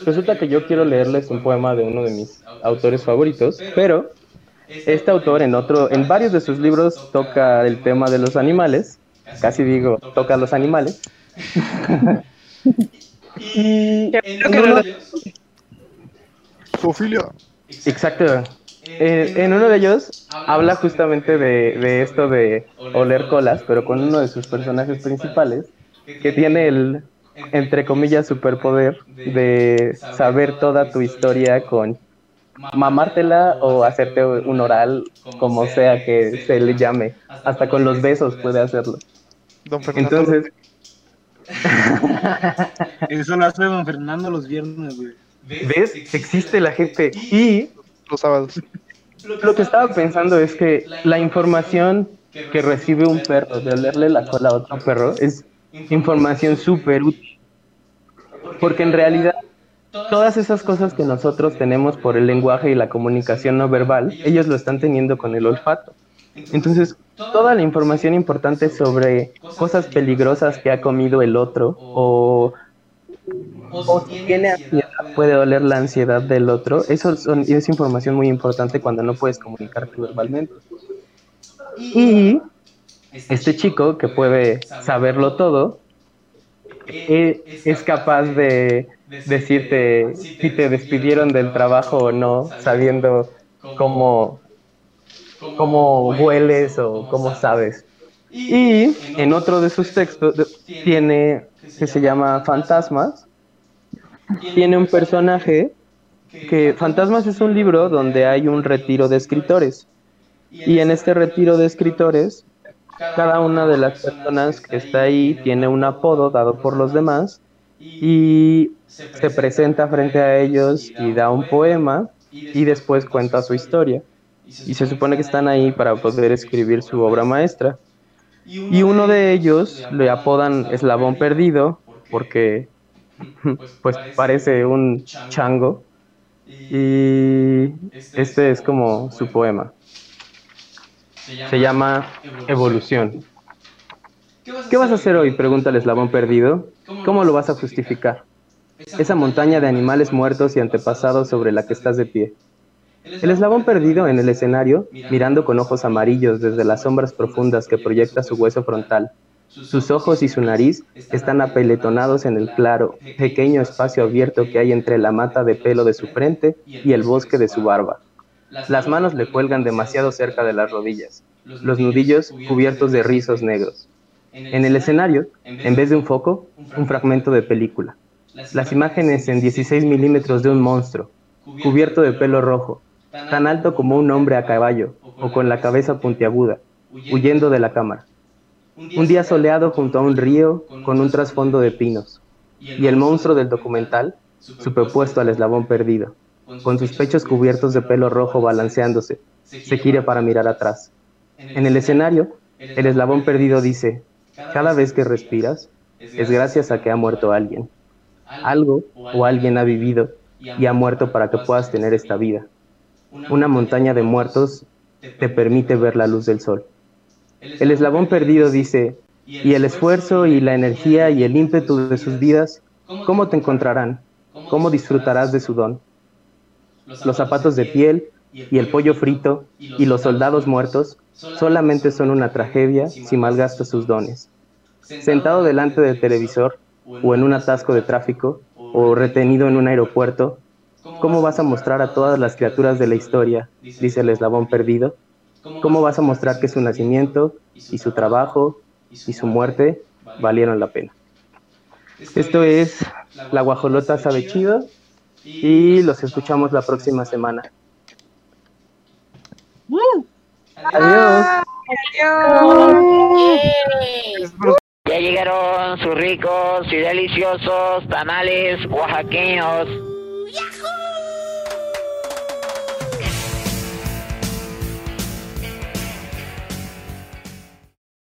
[SPEAKER 2] resulta que yo quiero leerles un poema de uno de mis autores favoritos, pero este autor en otro, en varios de sus libros toca el tema de los animales, casi digo, toca los animales. y en uno,
[SPEAKER 3] Zoofilia.
[SPEAKER 2] exacto, eh, en uno de ellos habla justamente de, de esto de oler colas, pero con uno de sus personajes principales, que tiene el, entre comillas, superpoder de saber toda tu historia con mamártela o hacerte un oral, como sea que se le llame. Hasta con los besos puede hacerlo.
[SPEAKER 3] Don Fernando.
[SPEAKER 2] Entonces,
[SPEAKER 4] Eso lo hace Don Fernando los viernes, güey.
[SPEAKER 2] ¿ves? Existe la gente. Y
[SPEAKER 3] los sábados.
[SPEAKER 2] lo que estaba pensando es que la información que recibe un perro de olerle la cola a otro perro es información súper útil. Porque en realidad todas esas cosas que nosotros tenemos por el lenguaje y la comunicación no verbal, ellos lo están teniendo con el olfato. Entonces, toda la información importante sobre cosas peligrosas que ha comido el otro o, o si tiene ansiedad, puede oler la ansiedad del otro, eso son- es información muy importante cuando no puedes comunicarte verbalmente. Y este chico que puede saberlo todo, e- es capaz de decirte si te despidieron del trabajo o no, sabiendo cómo, cómo hueles o cómo sabes. Y en otro de sus textos tiene, que se llama Fantasmas, tiene un personaje que Fantasmas es un libro donde hay un retiro de escritores. Y en este retiro de escritores, cada una de las personas que está ahí tiene un apodo dado por los demás y se presenta frente a ellos y da un poema y después cuenta su historia. Y se supone que están ahí para poder escribir su obra maestra. Y uno de ellos le apodan Eslabón Perdido porque pues parece un chango y este es como su poema. Se llama Evolución. ¿Qué vas a hacer hoy? Pregunta el eslabón perdido. ¿Cómo lo vas a justificar? Esa montaña de animales muertos y antepasados sobre la que estás de pie. El eslabón perdido en el escenario, mirando con ojos amarillos desde las sombras profundas que proyecta su hueso frontal. Sus ojos y su nariz están apeletonados en el claro, pequeño espacio abierto que hay entre la mata de pelo de su frente y el bosque de su barba. Las manos le cuelgan demasiado cerca de las rodillas, los nudillos cubiertos de rizos negros. En el escenario, en vez de un foco, un fragmento de película. Las imágenes en 16 milímetros de un monstruo, cubierto de pelo rojo, tan alto como un hombre a caballo o con la cabeza puntiaguda, huyendo de la cámara. Un día soleado junto a un río con un trasfondo de pinos. Y el monstruo del documental, superpuesto al eslabón perdido, con sus pechos cubiertos de pelo rojo balanceándose, se gira para mirar atrás. En el escenario, el eslabón perdido dice, cada vez que respiras, es gracias a que ha muerto alguien. Algo o alguien ha vivido y ha muerto para que puedas tener esta vida. Una montaña de muertos te permite ver la luz del sol. El eslabón perdido dice, y el esfuerzo y la energía y el ímpetu de sus vidas, ¿cómo te encontrarán? ¿Cómo disfrutarás de su don? Los zapatos de piel y el pollo frito y los soldados muertos solamente son una tragedia si malgastas sus dones. Sentado delante del televisor o en un atasco de tráfico o retenido en un aeropuerto, ¿cómo vas a mostrar a todas las criaturas de la historia, dice el eslabón perdido? ¿Cómo vas a mostrar que su nacimiento y su trabajo y su muerte valieron la pena? Esto es La Guajolota Sabe Chido y los escuchamos la próxima semana. Adiós.
[SPEAKER 1] Ya llegaron sus ricos y deliciosos tamales oaxaqueños.